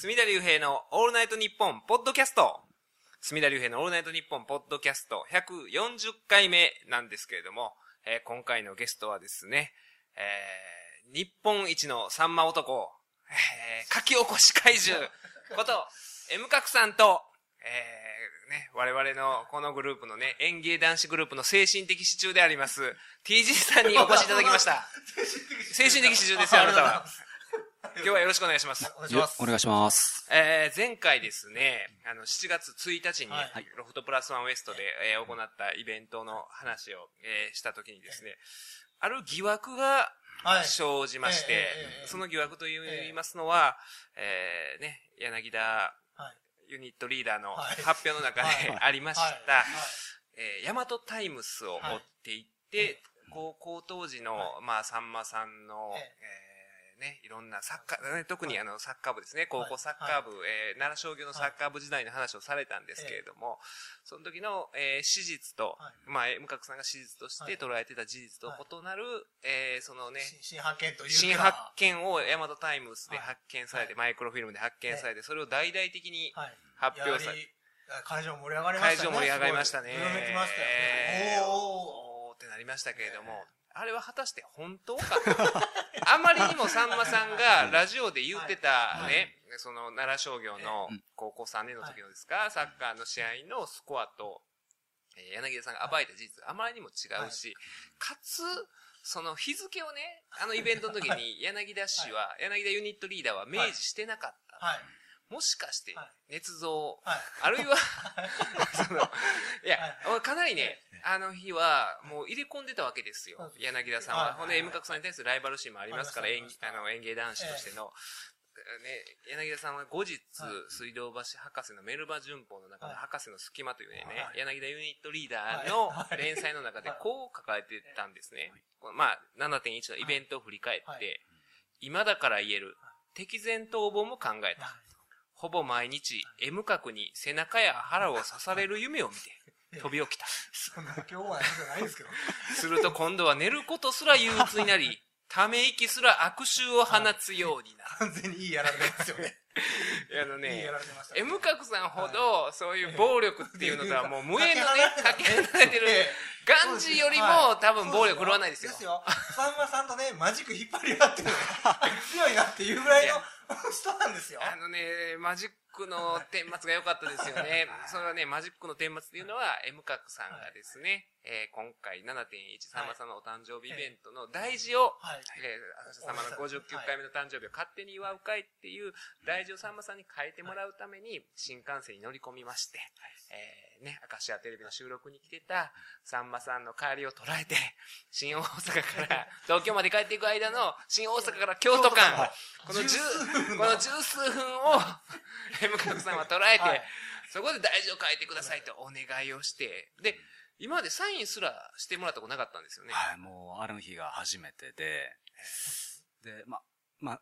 隅田隆平のオールナイトニッポンポッドキャスト。隅田隆平のオールナイトニッポンポッドキャスト140回目なんですけれども、えー、今回のゲストはですね、えー、日本一のサンマ男、えー、書き起こし怪獣こと、M 角さんと、えー、ね、我々のこのグループのね、演芸男子グループの精神的支柱であります、TG さんにお越しいただきました。精神的支柱ですよ、あなたは。今日はよろしくお願いします。お願いします。お願いします。えー、前回ですね、あの、7月1日に、はい、ロフトプラスワンウエストで、えー、行ったイベントの話を、えー、したときにですね、ある疑惑が生じまして、その疑惑と言いますのは、えー、ね、柳田ユニットリーダーの発表の中でありました、えー、ヤマトタイムスを持っていって、高校当時の、まあ、さんまさんの、えーね、いろんなサッカー、ね、特にあの、サッカー部ですね、高校サッカー部、はい、えー、奈良商業のサッカー部時代の話をされたんですけれども、はい、その時の、えー、史実と、はい、まあ、向角さんが史実として捉えてた事実と異なる、えー、そのね、新発見という新発見をヤマトタイムスで発見されて、マイクロフィルムで発見されて、それを大々的に発表されて、会場盛り上がりましたね。会場盛り上がりましたね。きましたよ、ね。おー。ってなりましたけれども、あれは果たして本当か あまりにもさんまさんがラジオで言ってたね、その奈良商業の高校3年の時のですか、サッカーの試合のスコアと、え柳田さんが暴いた事実、あまりにも違うし、かつ、その日付をね、あのイベントの時に 柳田氏は、柳田ユニットリーダーは明示してなかった。もしかして、捏造、あるいは その、いや、かなりね、あの日は、もう入れ込んでたわけですよ。柳田さんは。ほんで、M 角さんに対するライバル心もありますから、演あの演芸男子としての。ね、柳田さんは後日、水道橋博士のメルバ旬報の中で、博士の隙間というね、柳田ユニットリーダーの連載の中でこう書かれてたんですね。まあ、7.1のイベントを振り返って、今だから言える、敵前逃亡も考えた。ほぼ毎日 M 角に背中や腹を刺される夢を見て、飛び起きた。そんな今日はじゃないですけど。すると今度は寝ることすら憂鬱になり、ため息すら悪臭を放つようになる。完全にいいやられてますよね。あのね、M 角さんほど、そういう暴力っていうのとはもう無縁のね、かけ離れてる、ガンジよりも多分暴力振るわないですよ。ですよ。さんまさんとね、マジック引っ張り合ってる強いなっていうぐらいの 人なんですよ。あのね、マジックの顛末が良かったですよね。それはね、マジックの顛末っていうのは、M 角さんがですね、えー、今回7.1さんまさんのお誕生日イベントの大事を、はい、えー、朝様の59回目の誕生日を勝手に祝う会っていう大事をさんまさんに変えてもらうために、新幹線に乗り込みまして、えー、ね、明石家テレビの収録に来てたさんまさんの帰りを捉えて、新大阪から 東京まで帰っていく間の新大阪から京都間、この十、この十数分を、M 角さんは捉えて、はい、そこで大事を書いてくださいとお願いをして、で、今までサインすらしてもらったことなかったんですよね。はい、もう、ある日が初めてで、で、ま、ま、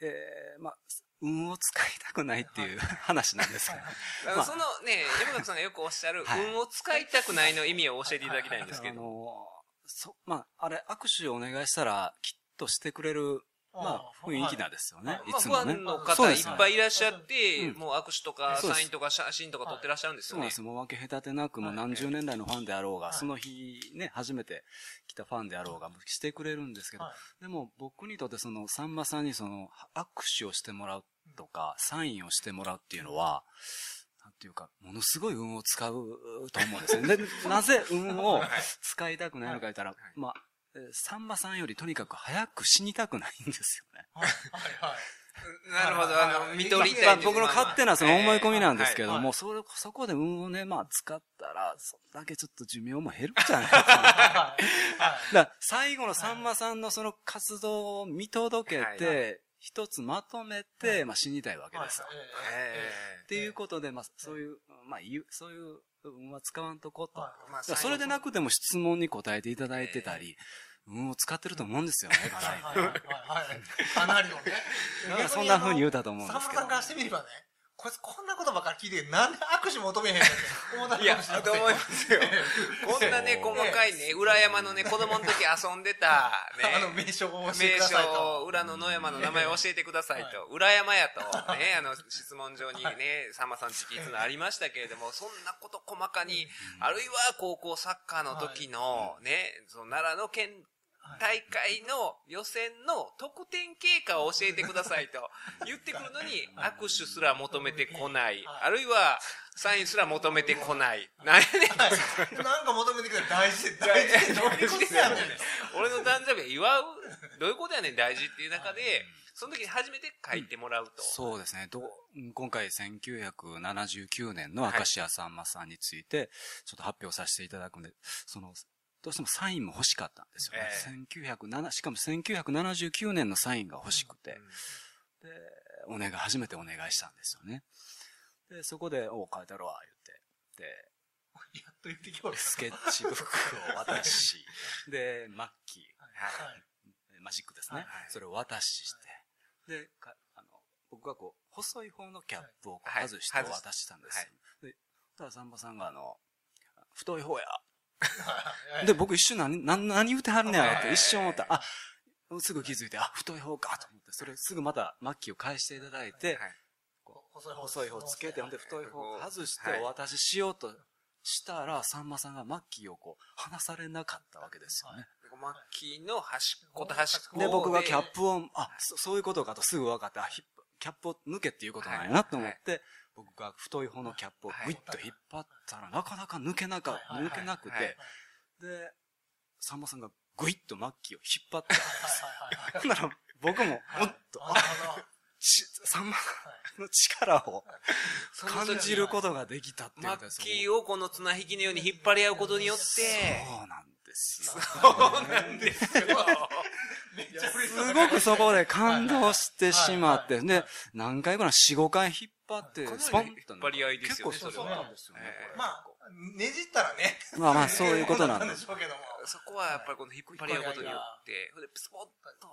えー、ま、運を使いたくないっていう話なんですけど。そのね、山崎さんがよくおっしゃる、運を使いたくないの意味を教えていただきたいんですけど。あのそ、まあ、あれ、握手をお願いしたら、きっとしてくれるまあ、雰囲気なんですよね。い。つもね。ファンの方いっぱいいらっしゃって、もう握手とかサインとか写真とか撮ってらっしゃるんですよね。そうです。もう分け隔てなく、もう何十年来のファンであろうが、その日ね、初めて来たファンであろうが、してくれるんですけど、でも僕にとってその、さんまさんにその、握手をしてもらうとか、サインをしてもらうっていうのは、なんていうか、ものすごい運を使うと思うんですよね。で、なぜ運を使いたくないのか言ったら、まあ、さんまさんよりとにかく早く死にたくないんですよね。はいはい。なるほど、あの、見取りたい。僕の勝手なその思い込みなんですけども、それ、そこで運をね、まあ使ったら、そんだけちょっと寿命も減るじゃないですか。だ最後のさんまさんのその活動を見届けて、一つまとめて、まあ死にたいわけですよ。っていうことで、まあそういう、まあそういう運は使わんとこ、と。それでなくても質問に答えていただいてたり、運を使ってると思うんですよね、かなり。かなりのね。そんな風に言うたと思うんですけど。さんまさんからしてみればね、こいつこんなことばっかり聞いてるなんで握手求めへんのって思ったいや、かもしれまと思いますよ。こんなね、細かいね、裏山のね、子供の時遊んでた、ね。あの名称を教えて名ください称、と。裏の野山の名前を教えてくださいはと。裏山やと、ね、あの、質問状にね、さんまさん直筆のありましたけれども、そんなこと細かに、あるいは高校サッカーの時の、ね、その奈良の県大会の予選の得点経過を教えてくださいと言ってくるのに、握手すら求めてこない。あるいは、サインすら求めてこない。なんやねん。はいなんか求めてくれ大事で、大事で、どういうことやねん。俺の誕生日を祝う？どういうことやねん大事っていう中で、その時に初めて書いてもらうと。そうですね。ど今回1979年の明石家さんまさんについて、ちょっと発表させていただくんで、その、どうしてもサインも欲しかったんですよね。1907しかも1979年のサインが欲しくて、で、お願い、初めてお願いしたんですよね。で、そこで、お書いてあるわ、言って。で、やっと言ってきよるスケッチブックを渡し、で、マッキー、はい。マジックですね。はいそれを渡しして、で、かあの僕がこう、細い方のキャップを外して渡したんですよ。で、ただ、さんまさんがあの、太い方や。はい。で、僕一瞬何、何、何言うてはるねやろってはい。一瞬思った。あ、すぐ気づいて、あ、太い方かと思って、それすぐまたマッキーを返していただいて、はい。細い方つけて、ほんで太い方外してはい。お渡ししようとしたら、さんまさんがマッキーをこう、離されなかったわけですよね。マッキーの端っこと端っこで、僕がキャップを、あ、そそういうことかとすぐ分かって、あ、キャップを抜けっていうことなんやなと思って、僕が太い方のキャップをグイッと引っ張ったら、なかなか抜けなか、抜けなくはい。て、で、さんまさんがグイッとマッキーを引っ張った。んですなら、僕も、もっと、なるほど。しさんまの力を感じることができたっていうマッキーをこの綱引きのように引っ張り合うことによって、そうなんですよ。そうなんですよ。すごくそこで感動してしまって、で、何回かな、4、5回引っ張ってスポンと。引っ張り合いですよね結構そうなんですよね。ええまあ、ねじったらね。まあまあ、そういうことなんで。しょうけども。そこはやっぱりこの引っ張り合うことによって、で、スポッと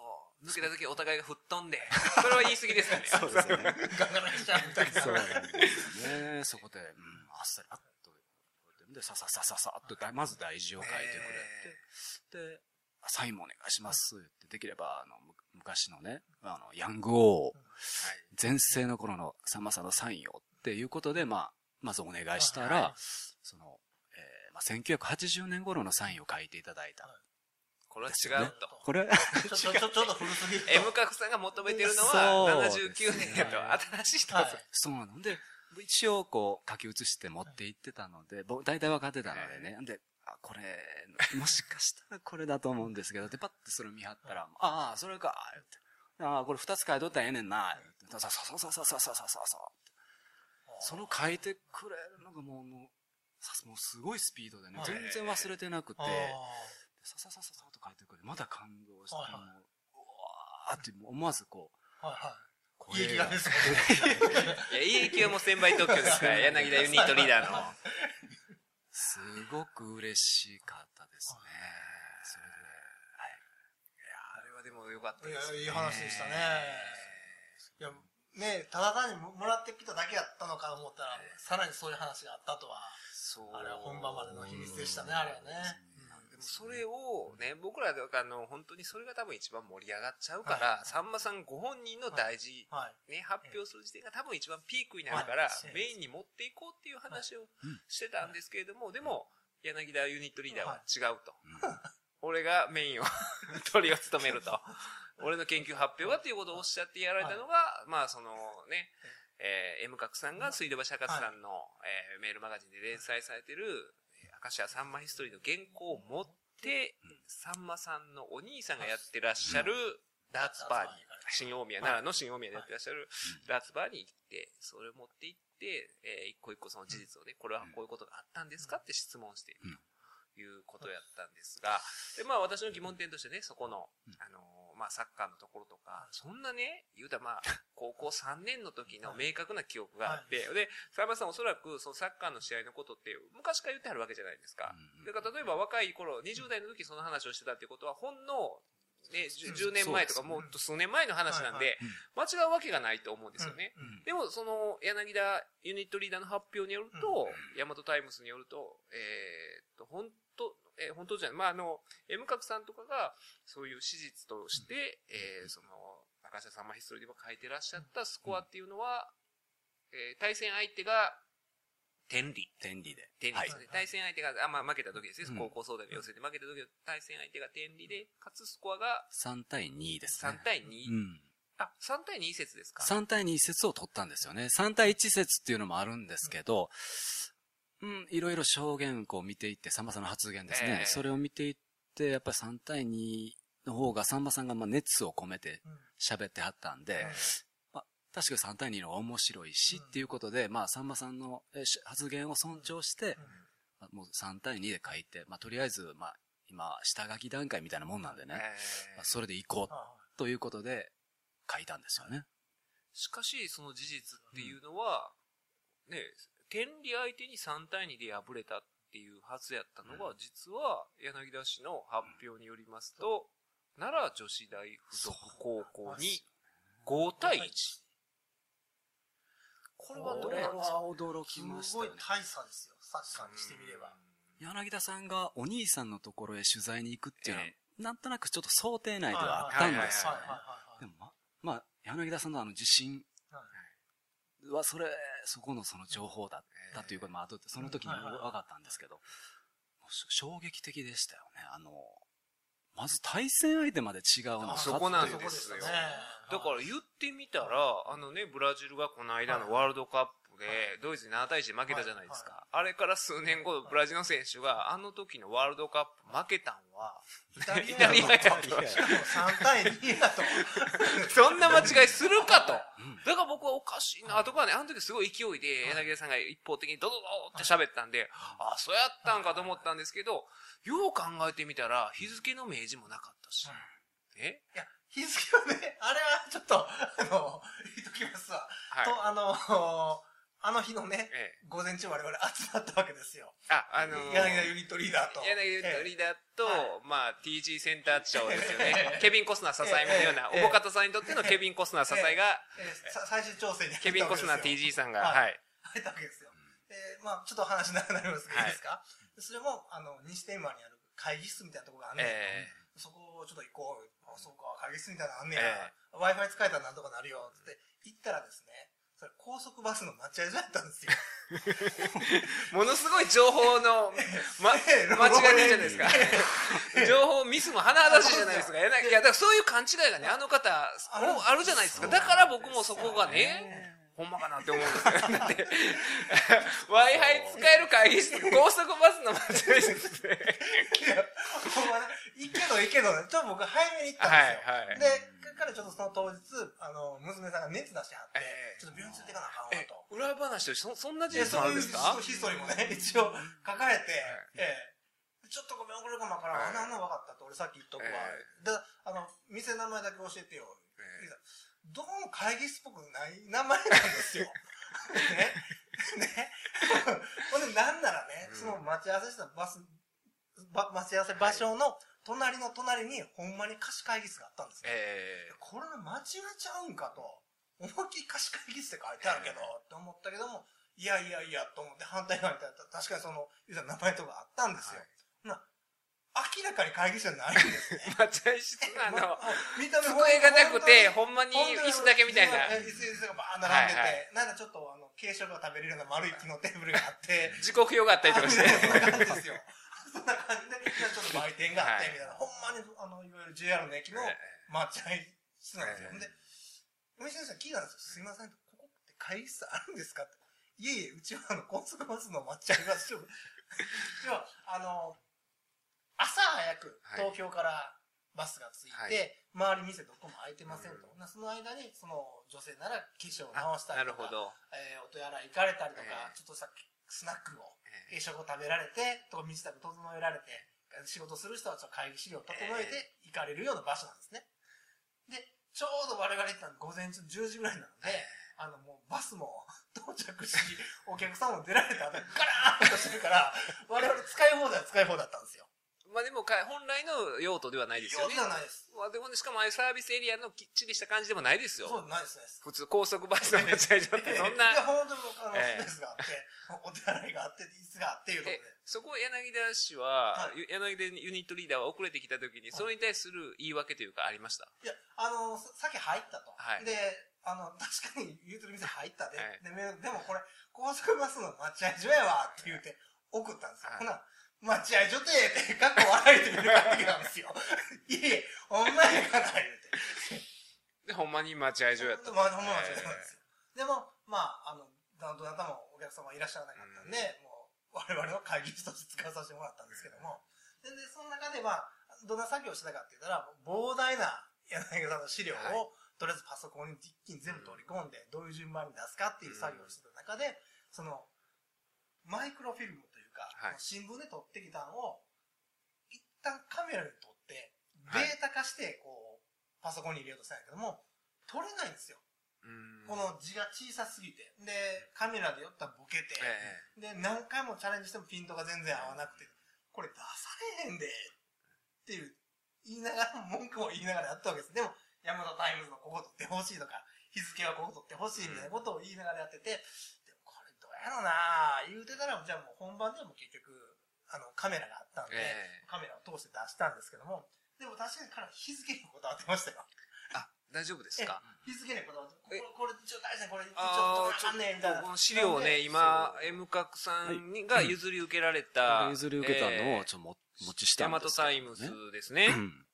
抜けた時お互いが吹っ飛んで、それは言い過ぎですか ね。そうですね。ガンガラしちゃうみたいな。そうね。そこで、うん、あっさり、あっと、で、さささささっとだ、まず大事を書いてくれて、で、サインもお願いしますって、できれば、あの、む昔のね、あの、ヤング王、前世の頃のさんまさんのサインをっていうことで、まあ、まずお願いしたら、はいその、えーまあ、1980年頃のサインを書いていただいた。これは違うと。これ、ちょ、ちょ、ちょ、ちょっと古すぎると。M 角さんが求めてるのそはう79年やと、新しい人はい。そうなので、一応こう書き写して持って行ってたので、僕大体分かってたのでね。で、あ、これ、もしかしたらこれだと思うんですけど、で、パッてそれ見張ったら、ああ、それか、言って。ああ、これ二つ書いとったらええねんな、言って。さ、さ、さ、さ、さ、さ、さ、さ、さ、さ。その書いてくれるのがもう、もう、さもうすごいスピードでね、はい全然忘れてなくて、あさささささと書いてくれて、まだ感動して、もう、はいはいうわーって思わずこう、ーはいはい。声いいですね。いや、いいもう1000倍特許ですから、柳田ユニットリーダーの。すごく嬉しかったですね。それで、はい。あれはでも良かったいやです、ね。いい話でしたね。いや、ねただ単にもらってきただけやったのかと思ったら、さらにそういう話があったとは、そう。あれは本番までの秘密でしたね、あれはね。でもそれをね、僕らがあの、本当にそれが多分一番盛り上がっちゃうから、さんまさんご本人の大事、はい。ね、発表する時点が多分一番ピークになるからはい、メインに持っていこうっていう話をしてたんですけれども、でも、柳田ユニットリーダーは違うと。俺がメインを 取りを務めると。俺の研究発表はっていうことをおっしゃってやられたのが、まあそのね、えー、M 角さんが水道橋博士さんの、えーメールマガジンで連載されてる、えー明石家さんまヒストリーの原稿を持って、さんまさんのお兄さんがやってらっしゃるダーツバーに、新大宮、奈良の新大宮でやってらっしゃるダーツバーに行って、それを持って行って、えー一個一個その事実をね、これはこういうことがあったんですかって質問して。いるということやったんですが、で、まあ私の疑問点としてね、そこの、あのーまあサッカーのところとか、そんなね、言うたらまあ、高校3年の時の明確な記憶があって、で、沢山さんおそらくそのサッカーの試合のことって昔から言ってはるわけじゃないですか。だから例えば若い頃、20代の時その話をしてたっていうことは、ほんのね、10年前とかもっと数年前の話なんで、間違うわけがないと思うんですよね。でも、その、柳田ユニットリーダーの発表によると、ヤマトタイムスによると、えっと、本当えー、本当じゃない。まあ、あの、M 角さんとかが、そういう史実として、えー、その、中下さんまヒストリーでも書いてらっしゃったスコアっていうのは、えー、対戦相手が、天理。天理で。天理。はい、対戦相手が、あ、まあ負けた時ですね。高校総大の予選で負けた時の対戦相手が天理で、かつスコアが、3対2ですね。3対2。うん。あ、3対2節ですか ?3 対2節を取ったんですよね。3対1節っていうのもあるんですけど、うん、いろいろ証言を見ていって、さんまさんの発言ですね。えー、それを見ていって、やっぱり3対2の方がさんまさんがまあ熱を込めて喋ってはったんで、まあ、確か3対2の方が面白いし、っていうことで、まあ、さんまさんの発言を尊重して、もう3対2で書いて、まあ、とりあえず、まあ、今、下書き段階みたいなもんなんでね、まあ、それで行こうということで書いたんですよね。しかし、その事実っていうのは、ね、天理相手に3対2で敗れたっていうはずやったのが、実は柳田氏の発表によりますと、奈良女子大附属高校に5対1。これはどうなんですか？驚きました、ね、すごい大差ですよ、サッカーにしてみれば。柳田さんがお兄さんのところへ取材に行くっていうのは、えー、なんとなくちょっと想定内ではあったんですよ。でもま、まあ、柳田さんのあの自信は、それ、そこのその情報だったということ、まあ、後でその時に分かったんですけど、衝撃的でしたよね。あの、まず対戦相手まで違うのそこなんですよ。だから言ってみたら、あのね、ブラジルがこの間のワールドカップで、ドイツに7対1で負けたじゃないですか。あれから数年後、ブラジルの選手が、あの時のワールドカップ負けたんは、イタリアやと。しかも3対2だと。そんな間違いするかと。だから僕はおかしいな、とかね、あの時すごい勢いで、柳田さんが一方的にドドドって喋ったんで、あ、そうやったんかと思ったんですけど、よう考えてみたら、日付の明示もなかったし。え？いや、日付はね、あれはちょっと、あの、言っときますわ。はい、と、あのあの日のね、ええ、午前中我々集まったわけですよ。あ、あのー、柳田ユニットリーダーと。柳田ユニットリーダーと、えまあ、TG センター長ですよね。ケビン・コスナー支えみたいな、おぼかたさんにとってのケビン・コスナー支えが、最終調整にケビン・コスナー TG さんが、はい。入ったわけですよ。えまあ、ちょっと話長くなりますけど、いいですか？それも、あの、西天満にある会議室みたいなところがあんねん、えー、そこをちょっと行こう。あ、そうか、会議室みたいなのあんねや。Wi-Fi 使えたらなんとかなるよ。つって、行ったらですね、それ高速バスの待合所やったんですよ。ものすごい情報の、ま、間違いないじゃないですか。情報ミスも甚だしいじゃないですか。いや、だからそういう勘違いがね、あの方、あるじゃないですか。だから僕もそこがね、ほんまかなって思うんですよ。だって、Wi-Fi 使える会議室、高速バスの待合室で。いや、ほんまね、いいけどいいけど、ちょっと僕早めに行ったんですよ。はいはい、で、からちょっとその当日、あの、娘さんが熱出してはって、えー、ちょっと病院連れていかなあかんわと。裏話とそそんな事実あるんですか？ヒストリーもね、一応書かれて、ええー、ちょっとごめん、遅れるかもわからん。あんなの分かったと俺さっき言っとくわ。で、あの、店の名前だけ教えてよ。どうも会議室っぽくない名前なんですよ。ね。ね。ほんで、なんならね、その待ち合わせしたバス、ば待ち合わせ場所の隣の隣にほんまに貸し会議室があったんですよ。えー、これ間違えちゃうんかと。思いっきり貸し会議室って書いてあるけど、って思ったけども、いやいやいや、と思って反対側にいたら、確かにその、言うた名前とかあったんですよ。はい、な明らかに会議室じゃないんですね。待合室あの、見た目机がなくて、ほんまに椅子だけみたいな。椅子がバーン並んでて、はいはい、なんかちょっとあの、軽食が食べれるような丸い木のテーブルがあって、時刻表があったりとかして。そんな感じですよ。そんな感じで、ちょっと売店があって、みたいな、ほんまに、あの、いわゆる JR の駅の待合室なんですよ。で、お店の人に聞いたんですよ。すいません、ここって会議室あるんですかって。いえいえ、うちはあの、高速バスの待合場所。では、あの、朝早く東京からバスが着いて、はい、周り店どこも開いてませんと。うん、その間に、その女性なら化粧を直したりとか、えー、お手洗い行かれたりとか、えー、ちょっとしたスナックを軽食を食べられて、とか身支度整えられて、仕事する人はちょっと会議資料を整えて行かれるような場所なんですね。で、ちょうど我々行ったの午前中10時ぐらいなので、あのもうバスも 到着し、お客さんも出られた後ガラーンとしてるから、我々使い放題は使い放題だったんですよ。まあでもか、本来の用途ではないですよね。用途ではないです。まあでも、しかもああいうサービスエリアのきっちりした感じでもないですよ。そう、ないですね。普通、高速バスの待合所ってそんな。いや、本当に、あの、ええスペースがあって、お手洗いがあって、椅子があっていうところえで。、そこ柳田氏は、はいゆ柳田ユニットリーダーは遅れてきた時に、それに対する言い訳というかありました？いや、あの、ささっき入ったと。はいで、あの、確かに言うてる店入ったで。はいでめでもこれ、高速バスの待合所やわって言うて、送ったんですよ。はいほな、待合所って、って、かっこ笑いてくれたってきたんですよ。いえいえ、ほんまやから言うて。で、ほんまに待合所やった。まあ、ほんま待合所なんですよ。でも、まあ、あの、どなたもお客様いらっしゃらなかったんで、もう、我々の会議室として使わさせてもらったんですけども、で、でその中で、まあ、どんな作業をしてたかって言ったら、膨大な柳さんの資料を、はいとりあえずパソコンに一気に全部取り込んで、どういう順番に出すかっていう作業をしてた中で、その、マイクロフィルム、はい。新聞で撮ってきたのを、一旦カメラに撮って、はい。データ化して、こう、パソコンに入れようとしたんやけども、撮れないんですよ。うん。この字が小さすぎて。で、カメラで寄ったらボケて、えで、何回もチャレンジしてもピントが全然合わなくて、これ出されへんで、っていう、言いながら、文句も言いながらやったわけです。でも、ヤマトタイムズのここ取ってほしいとか、日付はここ取ってほしいみたいなことを言いながらやってて、やろな言うてたら、じゃあもう本番でも結局、あの、カメラがあったんで、えカメラを通して出したんですけども、でも確かに彼は日付にこだわってましたよ。あ、大丈夫ですか？日付にこだわって、こえれ、これ、ちょ、大事これ、ちょっと、あんねん、みたいな。この資料をね、今、M 角さんにが譲り受けられた、譲り受けたのをちょっと持ちしたヤマトんですけど、ね。タイムズですね。うん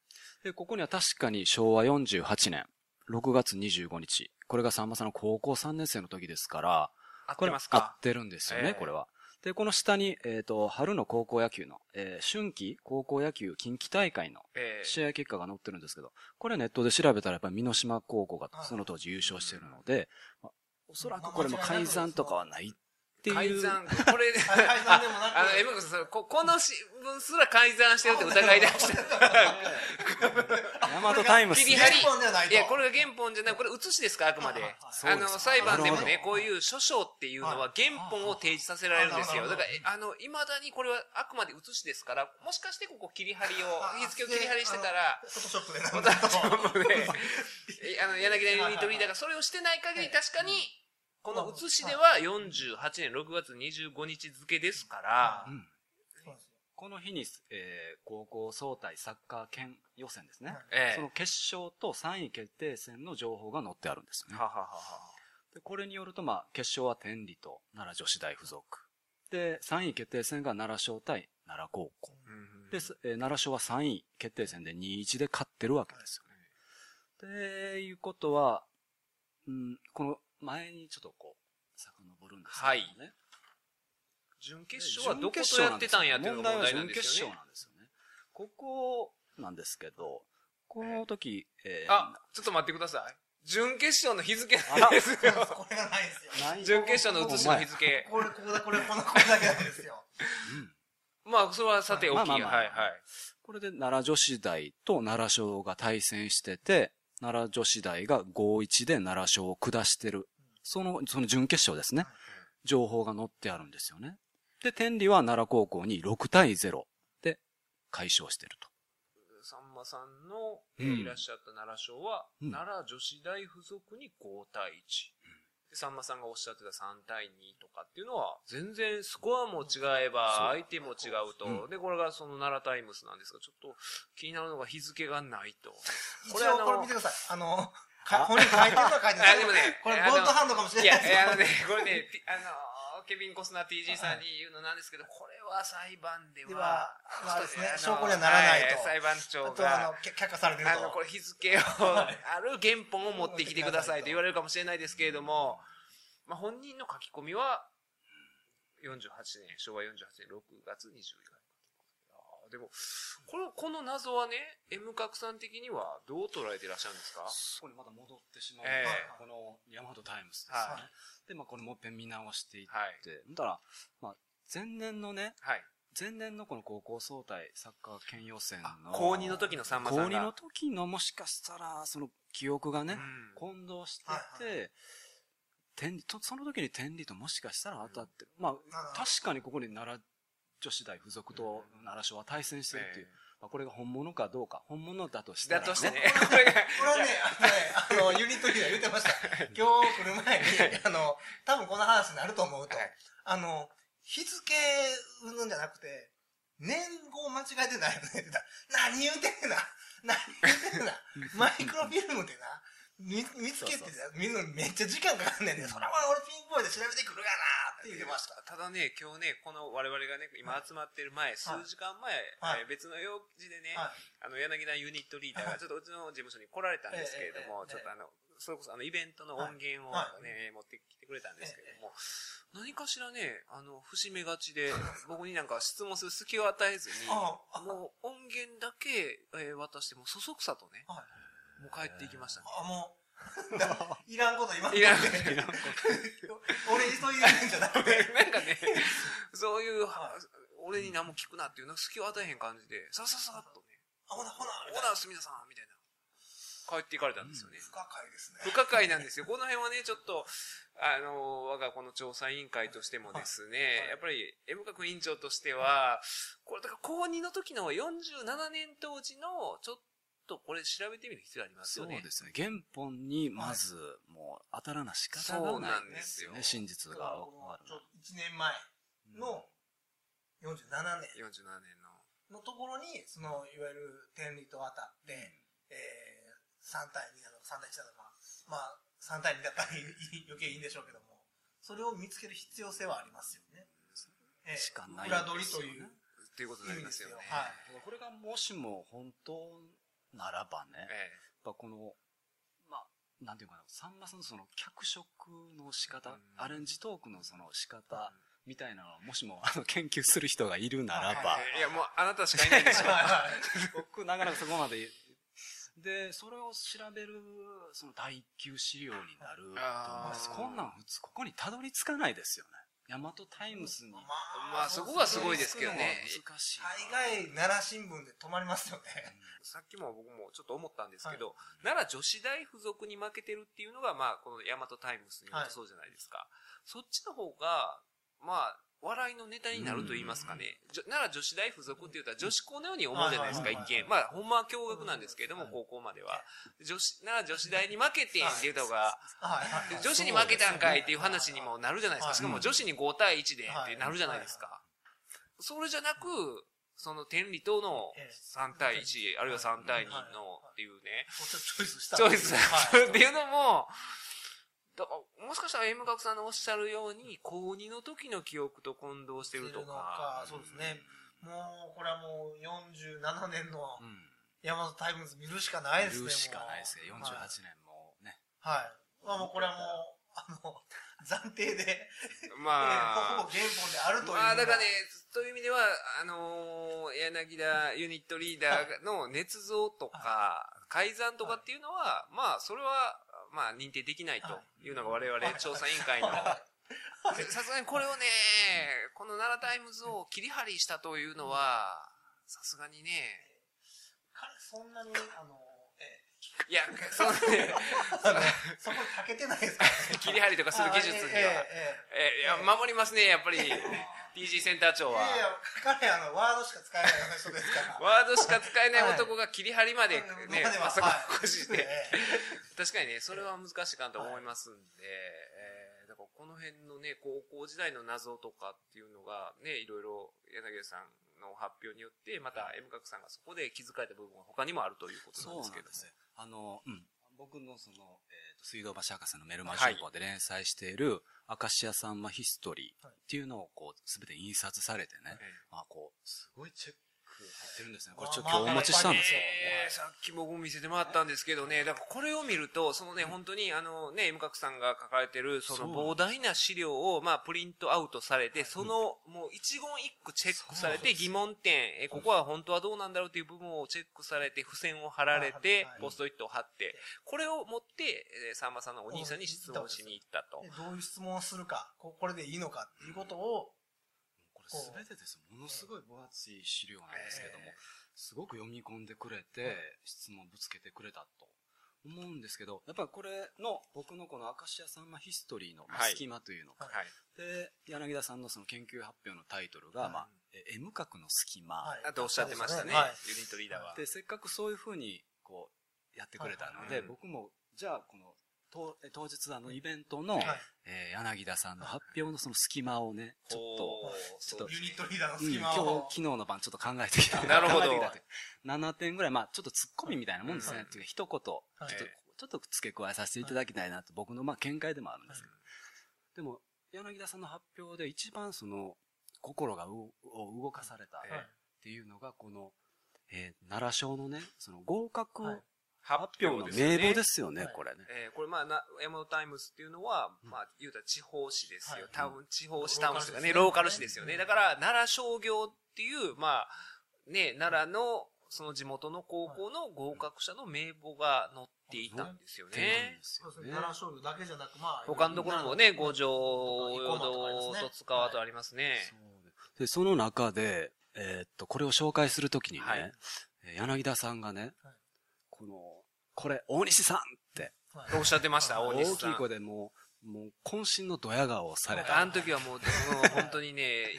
で、ここには確かに昭和48年、6月25日。これがさんまさんの高校3年生の時ですから、合っこれ合てますか？ってるんですよね、ええ。これは。で、この下に、えっ、と、春の高校野球の、えー春季高校野球近畿大会のええ。試合結果が載ってるんですけど、これネットで調べたらやっぱり美島高校がはいその当時優勝してるので、まあおそらくこれも改ざんとかはないっていう。改ざん、これ、改ざんでもなく。あの、M 角さん、ここの新聞すら改ざんしてるって疑い出した。ヤマトタイムス。切り張り原本ではないと。いや、これが原本じゃない、これ写しですか、あくまで。あの、裁判でもね、こういう書書っていうのは原本を提示させられるんですよ。はいだから、えあの、未だにこれはあくまで写しですから、もしかしてここ切り張りを、日付を切り張りしてたら、フォトショップでまたちょっとね、えあの、柳田ユニットリーダーがそれをしてない限り確かに、この写しでは48年6月25日付ですからこの日に、えー高校総体サッカー県予選ですね。その決勝と3位決定戦の情報が載ってあるんですよね。はははは。でこれによると、まあ、決勝は天理と奈良女子大附属。で、3位決定戦が奈良商対奈良高校。うんで、すえー奈良商は3位決定戦で2-1で勝ってるわけですよね。で、いうことは、うん、この前にちょっとこう、遡るんですけどもね。はい準決勝はどことやってたんやっていうのが問題なんですよね準決勝。なんですよね。ここなんですけど、この時、えーあ、ちょっと待ってください。準決勝の日付なんですよ。これがないんですよ。準決勝の写しの日付。これ、ここだ、これ、この、これだけなんですよ。うんまあ、それはさておき。はいはい。これで奈良女子大と奈良商が対戦してて、奈良女子大が5-1で奈良商を下してる。その、その準決勝ですね。情報が載ってあるんですよね。で、天理は奈良高校に6対0で解消してると。さんまさんの、うんいらっしゃった奈良賞は、うん奈良女子大附属に5対1。でさんまさんがおっしゃってた3対2とかっていうのは、全然スコアも違えば、相手も違うと。うんで、これがその奈良タイムスなんですが、ちょっと気になるのが日付がないと。一これあの応これ見てください。あの、か本人書いてるのは書いてるあでもねこれ、あのゴッドハンドかもしれないですいやあのね、これね、あの、ケビン・コスナー TG さんに言うのなんですけど、これは裁判でではは、まあですねの証拠にはならないとは裁判長あとは、あがの、、却却下されてると。あの、これ日付を、ある原本を持ってきてくださいと言われるかもしれないですけれども、まあ、本人の書き込みは、48年、昭和48年6月24日。でも、この、この謎はね、M 角さん的にはどう捉えていらっしゃるんですか？そこにまた戻ってしまう、ええこのヤマトタイムズですね。はで、まあこれもう一遍見直していって、はい。だから、まあ前年のね、はい。前年のこの高校総体サッカー県予選の、高2の時のさんまさ高んが。2の時のもしかしたら、その記憶がね、うん混同してて、はい天理と、その時に天理ともしかしたら当たってる。まあ、確かにここに奈良女子大附属と奈良小は対戦してるっていう。まあ、これが本物かどうか、本物だとしたら、ね。だとしてね。これはね、あの、ユニットリーダー言ってました。今日来る前に、あの、多分この話になると思うと、あの、日付うんぬんじゃなくて、年号間違えてないよねって言ったら、何言うてんな何言うてんな マイクロフィルムってな、見見つけて見るのにめっちゃ時間かかんねんね、それは俺ピンポイント調べてくるがなって言ってました。ただね、今日ね、この我々がね、今集まってる前、数時間前、はい、別の用事でね、はい、あの、柳田ユニットリーダーがちょっとうちの事務所に来られたんですけれども、ちょっとあの、それこそあの、イベントの音源をね、持ってきてくれたんですけれども、何かしらね、あの、節目がちで、僕になんか質問する隙を与えずに、もう音源だけ、えー、渡しても、そそくさとね、もう帰っていきましたね。あ、もう、いらんこと言いらんこと。俺急いでるんじゃなくて。なんかね、そういう、俺に何も聞くなっていうの隙を与えへん感じで、さささっとね。あ、ほな、ほな、ほな、すみださん、みたいな。帰っていかれたんですよね。不可解ですね。不可解なんですよ。この辺はね、ちょっと、あの、我がこの調査委員会としてもですね、やっぱり、M 角委員長としては、これ、だから高2の時の47年当時の、ちょっとこれ調べてみる必要ありますよね。そうですね。原本にまず、もう当たらな仕方がないんですよね。真実がわかる。1年前の47年。47年の。のところに、その、いわゆる天理と当たって、えー、3対2なのか3対1なのか、まあ、3対2だったら余計いいんでしょうけども、それを見つける必要性はありますよね。えー、しかない、裏取りという。っていうことになりますよね。はい。これがもしも本当ならばね、ええ、やっぱこの、まあ、なんていうかな、さんまさんのその脚色の仕方、うん、アレンジトークのその仕方、みたいなのを、もしも、あの、研究する人がいるならば。いや、もう、あなたしかいないでしょ。僕、なかなかそこまで。で、それを調べる、その第級資料になると思います。こんなん普通、ここにたどり着かないですよね。大和タイムスに。まあ、まあ、そこがすごいですけどね。難しい。大概、奈良新聞で止まりますよね。さっきも僕もちょっと思ったんですけど、はい、奈良女子大附属に負けてるっていうのが、まあ、この大和タイムスによるとそうじゃないですか。はい、そっちの方が、まあ、笑いのネタになると言いますかね。なら女子大附属って言ったら女子校のように思うじゃないですか、一見。まあ、ほんまは驚愕なんですけれども、高校までは。女子、なら女子大に負けてんって言った方が、女子に負けたんかいっていう話にもなるじゃないですか。しかも女子に5対1でってなるじゃないですか。それじゃなく、その天理との3対1、あるいは3対2のっていうね。チョイスした。チョイス。っていうのも、だからもしかしたら M 学さんのおっしゃるように、高2の時の記憶と混同してるとか。そうですね。もう、これはもう47年の、ヤマトタイムズ見るしかないですね。見るしかないですね。48年もね。はい。まあもうこれはもう、あの、暫定で、まあ、ほぼ原本であるという。まあ、だからね、という意味では、あのー、柳田ユニットリーダーの捏造とか、改ざんとかっていうのは、まあ、それは、まあ、認定できないとい。うのが我々調査委員会の、さすがにこれをね、この奈良タイムズを切り張りしたというのは、さすがにね、彼そんなに、あの、いや、そ のね、そこにかけてないですか、ね、切り張りとかする技術には。ええいや、守りますね、やっぱり。TG センター長は。いやいや、彼あの、ワードしか使えない人ですから。ワードしか使えない男が切り張りまでね、あそこして、確かにね、それは難しいかなと思いますんで、えー、だからこの辺のね、高校時代の謎とかっていうのがね、いろいろ柳さんの発表によって、また M 角さんがそこで気づかれた部分が他にもあるということなんですけどそうあの、うん。僕のその、えっ、ー、と、水道橋博士のメルマガ新報で連載している、アカシアサンマヒストリーっていうのをこう、すべて印刷されてね、はい、まあこう、すごいチェッってるんですね。これちょっと今日お持ちしたんですよ。えー、さっき僕も見せてもらったんですけどね、だからこれを見ると、そのね、本当にあのね、M 角さんが書かれてる、その膨大な資料を、まあ、プリントアウトされて、その、もう一言一句チェックされて、疑問点、え、ここは本当はどうなんだろうという部分をチェックされて、付箋を貼られて、ポストイットを貼って、これを持って、さんまさんのお兄さんに質問しに行ったと。どういう質問をするか、これでいいのかっていうことを、すべてです。ものすごい分厚い資料なんですけども、すごく読み込んでくれて、質問ぶつけてくれたと思うんですけど、やっぱりこれの、僕のこの明石家さんまヒストリーの隙間というのか、はい、で、柳田さんのその研究発表のタイトルが、まあ、え M 角の隙間、はい。あとおっしゃってましたね。はい。ユニットリーダーは。で、せっかくそういうふうに、こう、やってくれたので、僕も、じゃあ、この、当日あのイベントの、はい。えー柳田さんの発表のその隙間をね、ちょっと、ちょっとユニットリーダーのうん、今隙間を。日、昨日の晩ちょっと考えてきた。なるほど。考えてきたって7点ぐらい、まあちょっと突っ込みみたいなもんですね。うんっていうか一言、ちょっと、えちょっと付け加えさせていただきたいなと、僕のまあ見解でもあるんですけど。でも、柳田さんの発表で一番その、心がうを動かされたっえていうのが、この、えー奈良商のね、その合格はい発表の名簿ですよね、はいこれね。えーこれまあな、ヤマトタイムズっていうのは、うんまあ、言うたら地方紙ですよ。はいタウン、地方紙タウン誌とかね、ローカル紙ですよね。だから、奈良商業っていう、まあ、ね、奈良の、その地元の高校の合格者の名簿が載っていたんですよね。そうですね。奈良商業だけじゃなく、まあ。他のところもね、五条、生駒とかありますね戸塚川とありますね。で、その中で、えーっと、これを紹介するときにね、柳田さんがね、はいこの、これ、大西さんって、はい。おっしゃってました、大西さん。大きい声でもう、もう、渾身のドヤ顔をされた。あの時はもう、本当にね、い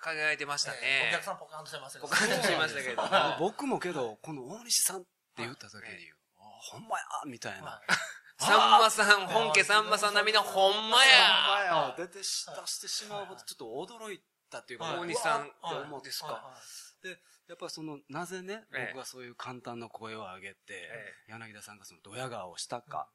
輝いてましたね。お客さんポカンとしてますよポカンとしてましたけど。あ 僕もけど、この大西さんって言ったときに、あほんまやみたいな。はさんまさん、本家さんまさん並みのほんまや。や。出てし、出してしまうほどちょっと驚いたっていうか、はい。大西さん。って思ってですか？はいで、やっぱその、なぜね、ええ僕がそういう簡単な声を上げて、え柳田さんがそのドヤ顔をしたか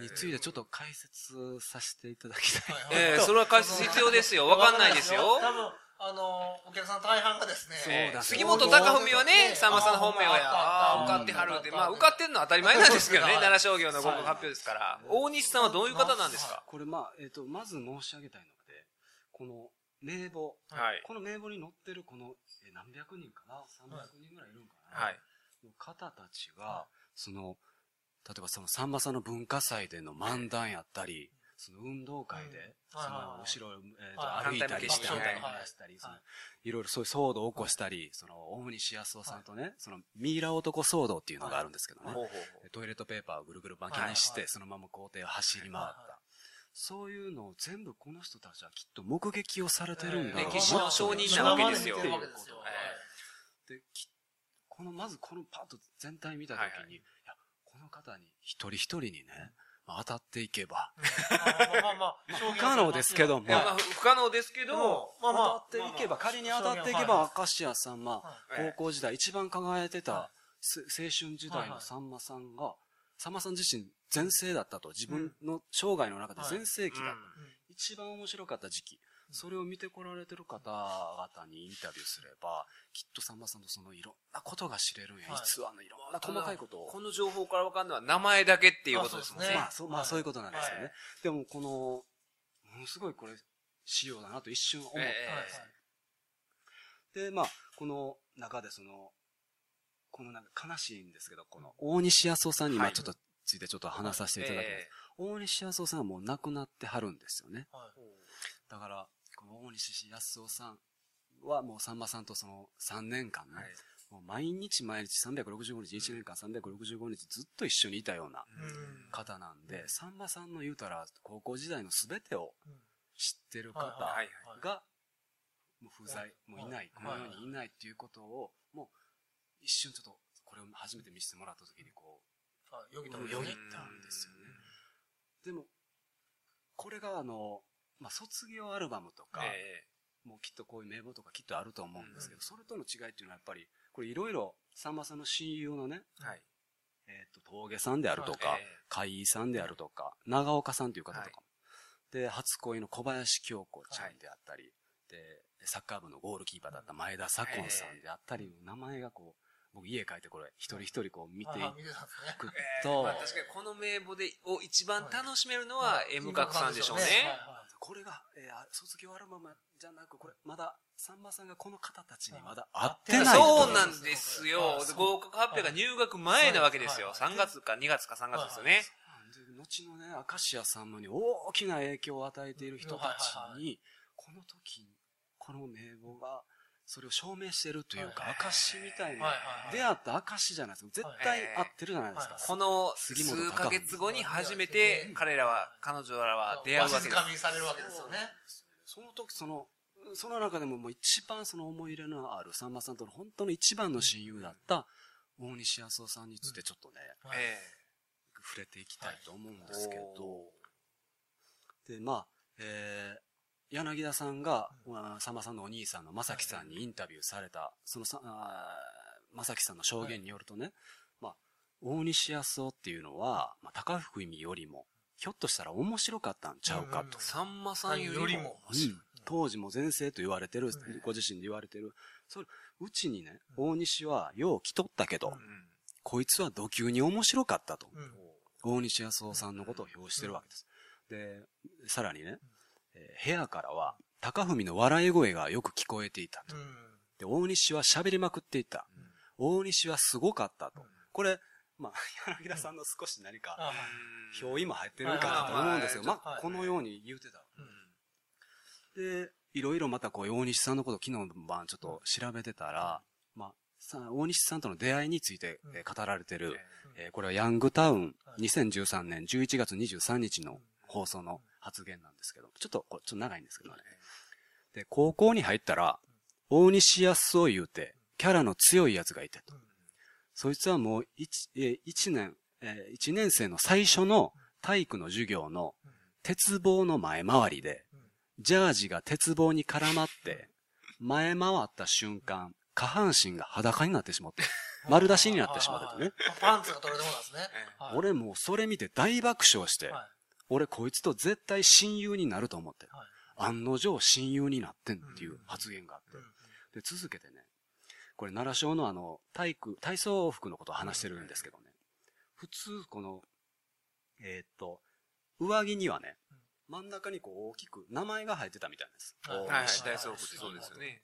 についてちょっと解説させていただきたい。はいええそれは解説必要ですよ。わかんないですよ。多分、あの、お客さん大半がですね。そうだええ杉本隆文はね、さんまさんの本名や。ああ、受かってはるって。まあ、受かってんのは当たり前なんですけどね、はい奈良商業の合格発表ですから。大西さんはどういう方なんですか？これまあ、えっ、と、まず申し上げたいので、この名簿、はい。この名簿に載ってるこの、え何百人かな ?300 人ぐらいいるんかな、はい。の方たちが、その、例えばそのさんまさんの文化祭での漫談やったり、その運動会で、うん。その後ろを、えーとはい。歩いたりして、したり、い。いろいろそういう騒動を起こしたり、その、大西康夫さんとね、その、ミイラ男騒動っていうのがあるんですけどね、トイレットペーパーをぐるぐる巻きにして、そのまま校庭を走り回っそういうのを全部この人たちはきっと目撃をされてるんだろうな歴史の証人なわけですよ。生でこのまずこのパッと全体見たときに、はいはい。いや、この方に一人一人にね、まあ当たっていけば、まあまあ不可能ですけども。まあ、不可能ですけど、も、まあまあ、当たっていけば、仮に当たっていけはい。ば、明石家さんま、はい。高校時代一番輝いてたは、す青春時代のさんまさんが、さんまさん自身全盛だったと、自分の生涯の中で全盛期だった。うん一番面白かった時期。それを見てこられてる方々にインタビューすれば、きっとさんまさんのそのいろんなことが知れるんや。はい実はのいろんな細かいことを。この情報から分かるのは名前だけっていうことですね。あまあ、そう、まあ、はいそういうことなんですよね。はいでも、この、ものすごいこれ、仕様だなと一瞬思ったんです。で、まあ、この中でその、このなんか悲しいんですけど、この大西康夫さんに、まはいあちょっとついてちょっと話させていただきます。え大西康夫さんはもう亡くなってはるんですよね。はい。だから、この大西康夫さんはもうさんまさんとその3年間ね、えはい。もう毎日毎日365日、1年間365日ずっと一緒にいたようなうん。方なんで、さんまさんの言うたら高校時代の全てをうん。知ってる方が、もう不在、もういない、はい。この世にいないっていうことを、もう一瞬ちょっと、これを初めて見せてもらった時にこはいよぎう、ったわけですね。よぎったんですよね。でも、これがあの、まあ、卒業アルバムとか、えもうきっとこういう名簿とかきっとあると思うんですけど、うん。それとの違いっていうのはやっぱり、これいろいろ、さんまさんの親友のね、えはい。えっ、と、峠さんであるとか、はい。え海井さんであるとか、長岡さんという方とかも。で、初恋の小林京子ちゃんであったり、で、サッカー部のゴールキーパーだった前田左近さんであったり、名前がこう、僕家帰ってこれ、一人一人こう見てい。くえと、まあ、確かにこの名簿でを一番楽しめるのは M 角さんでしょうね。これが、えーあ卒業アルバムじゃなく、これ、まだ、さんまさんがこの方たちにまだ会ってないと。そうなんですよはい。合格発表が入学前なわけですよ。はい3月か2月か3月ですよね。で後のね、明石家さんまに大きな影響を与えている人たちはいはいはに、この時に、この名簿が、それを証明してるというか、はい。証みたいな。出会った証じゃないですか。絶対合ってるじゃないですか。はいこの数ヶ月後に初めて彼らは、彼女らは出会うわけです。されるわけですよね。その時、その、その中でももう一番その思い入れのあるさんまさんとの本当の一番の親友だった大西康夫さんについてちょっとね、え触れていきたいと思うんですけど、で、まあ、えー、柳田さんが、まあさんまさんのお兄さんの正樹さんにインタビューされた、そのさ、正樹さんの証言によるとね、まあ、大西康夫っていうのは、まあ、高福意味よりも、ひょっとしたら面白かったんちゃうかと。さんまさんよりも。うん当時も前世と言われてる、ご自身で言われてる。それ、うちにね、大西はよう来とったけど、こいつは土級に面白かったと。大西康夫さんのことを表してるわけです。で、さらにね、えー部屋からは、高文の笑い声がよく聞こえていたと。で、大西は喋りまくっていた。大西はすごかったと。これ、まあ、柳田さんの少し何か、表意も入ってるかなと思うんですよ。まあ、このように言うてた。で、いろいろまたこう、大西さんのこと昨日の晩ちょっと調べてたら、まあ、さ大西さんとの出会いについて、えー語られてる、えー。これはヤングタウン2013年11月23日の放送の発言なんですけど、ちょっと、これちょっと長いんですけどね。で、高校に入ったら、大西康夫言うて、キャラの強いやつがいてと。そいつはもう一、えー一年、えー一年生の最初の体育の授業の鉄棒の前回りで、ジャージが鉄棒に絡まって、前回った瞬間、下半身が裸になってしまって、丸出しになってしまっててね。パンツが取れてもなんですね。はい。俺もうそれ見て大爆笑して、はい俺こいつと絶対親友になると思って、はい。案の定親友になってんっていう発言があって、で、続けてね、これ奈良省のあの、体育、体操服のことを話してるんですけどね、普通この、えーっと、上着にはね、真ん中にこう大きく名前が入ってたみたいです。はい。はいはい、大倉庫って。そうですよね。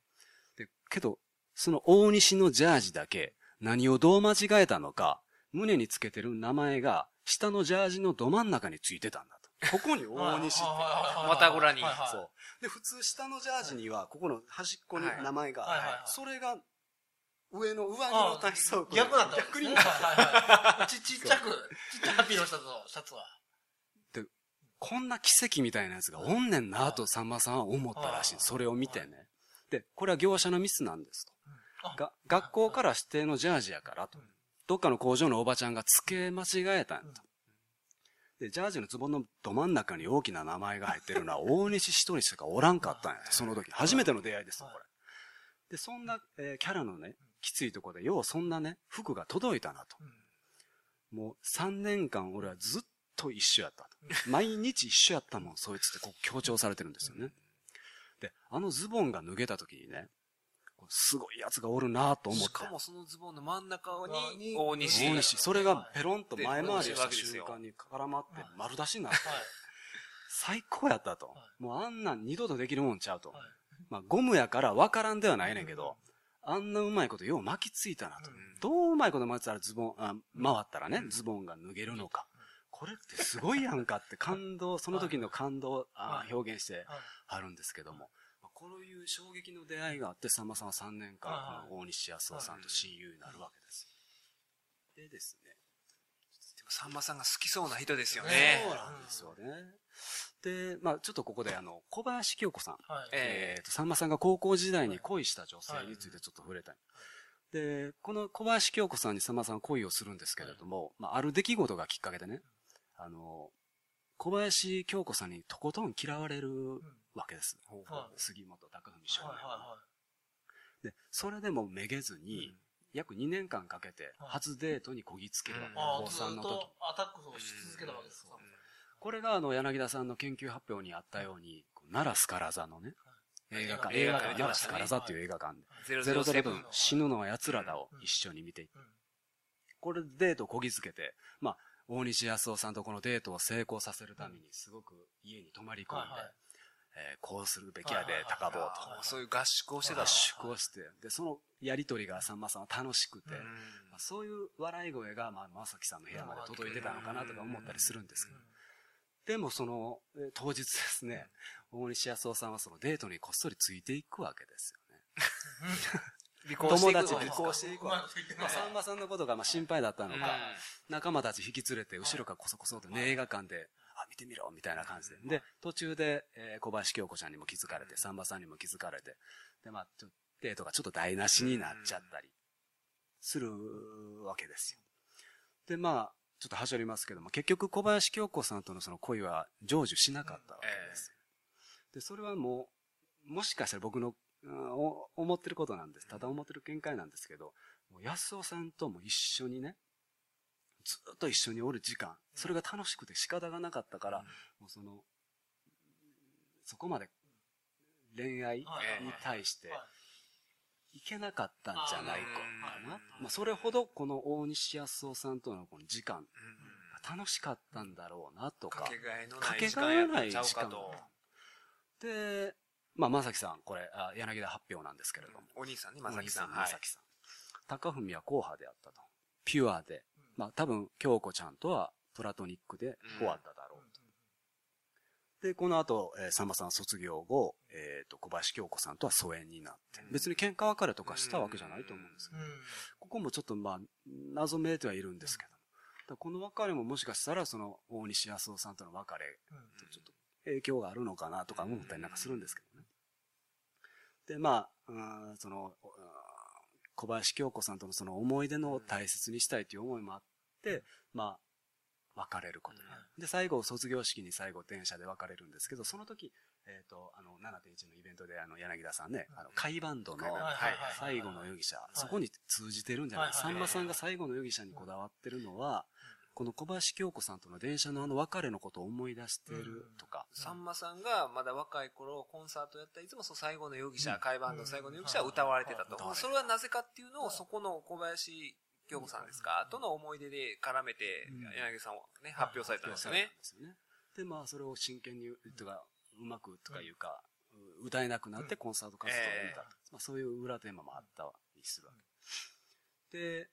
で、けど、その大西のジャージだけ、何をどう間違えたのか、胸につけてる名前が、下のジャージのど真ん中についてたんだと。ここに大西って。またごらにそう。で、普通下のジャージには、ここの端っこに名前が、それが、上の上着の体操服。逆なんだ。逆にはいはいはいちちっちゃく、ちっちゃいハッピーのシャツのシャツは。こんな奇跡みたいなやつがおんねんなとさんまさんは思ったらしい。はいそれを見てね。で、これは業者のミスなんですと。あが学校から指定のジャージやからと。どっかの工場のおばちゃんが付け間違えたんと。で、ジャージのズボンのど真ん中に大きな名前が入ってるのは大西一人しかおらんかったんやと。その時。初めての出会いですよ、これ。で、そんな、えーキャラのね、きついとこで、ようそんなね、服が届いたなと。もう3年間俺はずっと一緒やったと。毎日一緒やったもん、そいつってこう強調されてるんですよね。で、あのズボンが脱げた時にね、すごい奴がおるなと思って。しかもそのズボンの真ん中にに、大西。大西、それがペロンと前回りでした瞬間に絡まって丸出しになって、はい。最高やったと。もうあんなん二度とできるもんちゃうとはい。まあゴムやから分からんではないねんけど、あんなうまいことよう巻きついたなと。どううまいこと巻いてたらズボン、あ回ったらね、ズボンが脱げるのか。これってすごいやんかって感動、その時の感動を表現してはいあるんですけども、まあこういう衝撃の出会いがあって、さんまさんは3年間、はいこの大西康夫さんと親友になるわけです。でですね、さんまさんが好きそうな人ですよねね。そうなんですよね。で、まあちょっとここであの、小林清子さん。はい。ええーと、さんまさんが高校時代に恋した女性についてちょっと触れたい。で、この小林京子さんにさんまさんは恋をするんですけれども、まあ、ある出来事がきっかけでね、あの、小林京子さんにとことん嫌われるわけです。はい。杉本隆文少年。はいはで、それでもめげずに、約2年間かけてはい。初デートにこぎつけるわけいはい。ああ、高ずっ3の時。とアタックをし続けたわけですか。これがあの柳田さんの研究発表にあったように、こう奈良スカラ座のね、映画館、映画館、奈良スカラ座っていう映画館で、ゼゼロゼロセブンロゼロセブン、死ぬのは奴らだを一緒に見ていってうん。これでデートをこぎつけて、まあ、大西康夫さんとこのデートを成功させるために、すごく家に泊まり込んで、はいはいえーこうするべきやで高坊と。そういう合宿をしてた合と。宿をして、で、そのやりとりがさんまさんは楽しくて、うん。まあ、そういう笑い声が、まあ、まさきさんの部屋まで届いてたのかなとか思ったりするんですけど、でもその、えー当日ですね、大西康夫さんはそのデートにこっそりついていくわけですよね。離婚していく友達離のですか？婚していくわけ。まあ、さんまさんのことがまあ心配だったのか、仲間たち引き連れて後ろからこそこそとね、映画館であ、見てみろみたいな感じで。で、途中で、えー、小林京子ちゃんにも気づかれて、さんまさんにも気づかれて、で、まあ、ちょデートがちょっと台無しになっちゃったり、するわけですよ。で、まあ、ちょっとはしょりますけども、結局小林京子さんとのその恋は成就しなかったわけです。で、それはもう、もしかしたら僕の、思ってることなんです。ただ思ってる見解なんですけど、もう安尾さんとも一緒にね、ずっと一緒におる時間、それが楽しくて仕方がなかったから、もうその、そこまで恋愛に対して、いけなかったんじゃないかな。まあ、それほどこの大西康夫さんとのこの時間、楽しかったんだろうなとか。かけがえのない時間やったんちゃうかと。で、まあ、まさきさん、これ、あ柳田発表なんですけれども。お兄さんね、まさきさん。まさきさん。高文は硬派であったと。ピュアで。まあ、多分、京子ちゃんとはプラトニックで終わっただろうと。で、この後、えー、さんまさん卒業後、えっ、ー、と、小林京子さんとは疎遠になって、別に喧嘩別れとかしたわけじゃないと思うんですけど、ここもちょっとまあ、謎めいてはいるんですけど、この別れももしかしたら、その、大西康夫さんとの別れとちょっと影響があるのかなとか思ったりなんかするんですけどね。で、まあ、うんその、小林京子さんとのその思い出の大切にしたいという思いもあって、まあ、別れることになる。で、最後、卒業式に最後、電車で別れるんですけど、その時、えっ、ー、と、あの、7.1のイベントで、あの、柳田さんね、あの、海バンドの、最後の容疑者、そこに通じてるんじゃない。さんまさんが最後の容疑者にこだわってるのは、この小林京子さんとの電車のあの別れのことを思い出してるとか。さんまさんがまだ若い頃コンサートやったらいつもその最後の容疑者、海バンド最後の容疑者は歌われてたと。それはなぜかっていうのをそこの小林京子さんですか、との思い出で絡めて、柳さんをね、発表されたんですよね。で、まあ、それを真剣に、とか、うまくとかいうか、歌えなくなってコンサート活動を見た。まあ、そういう裏テーマもあったりするわけ。で、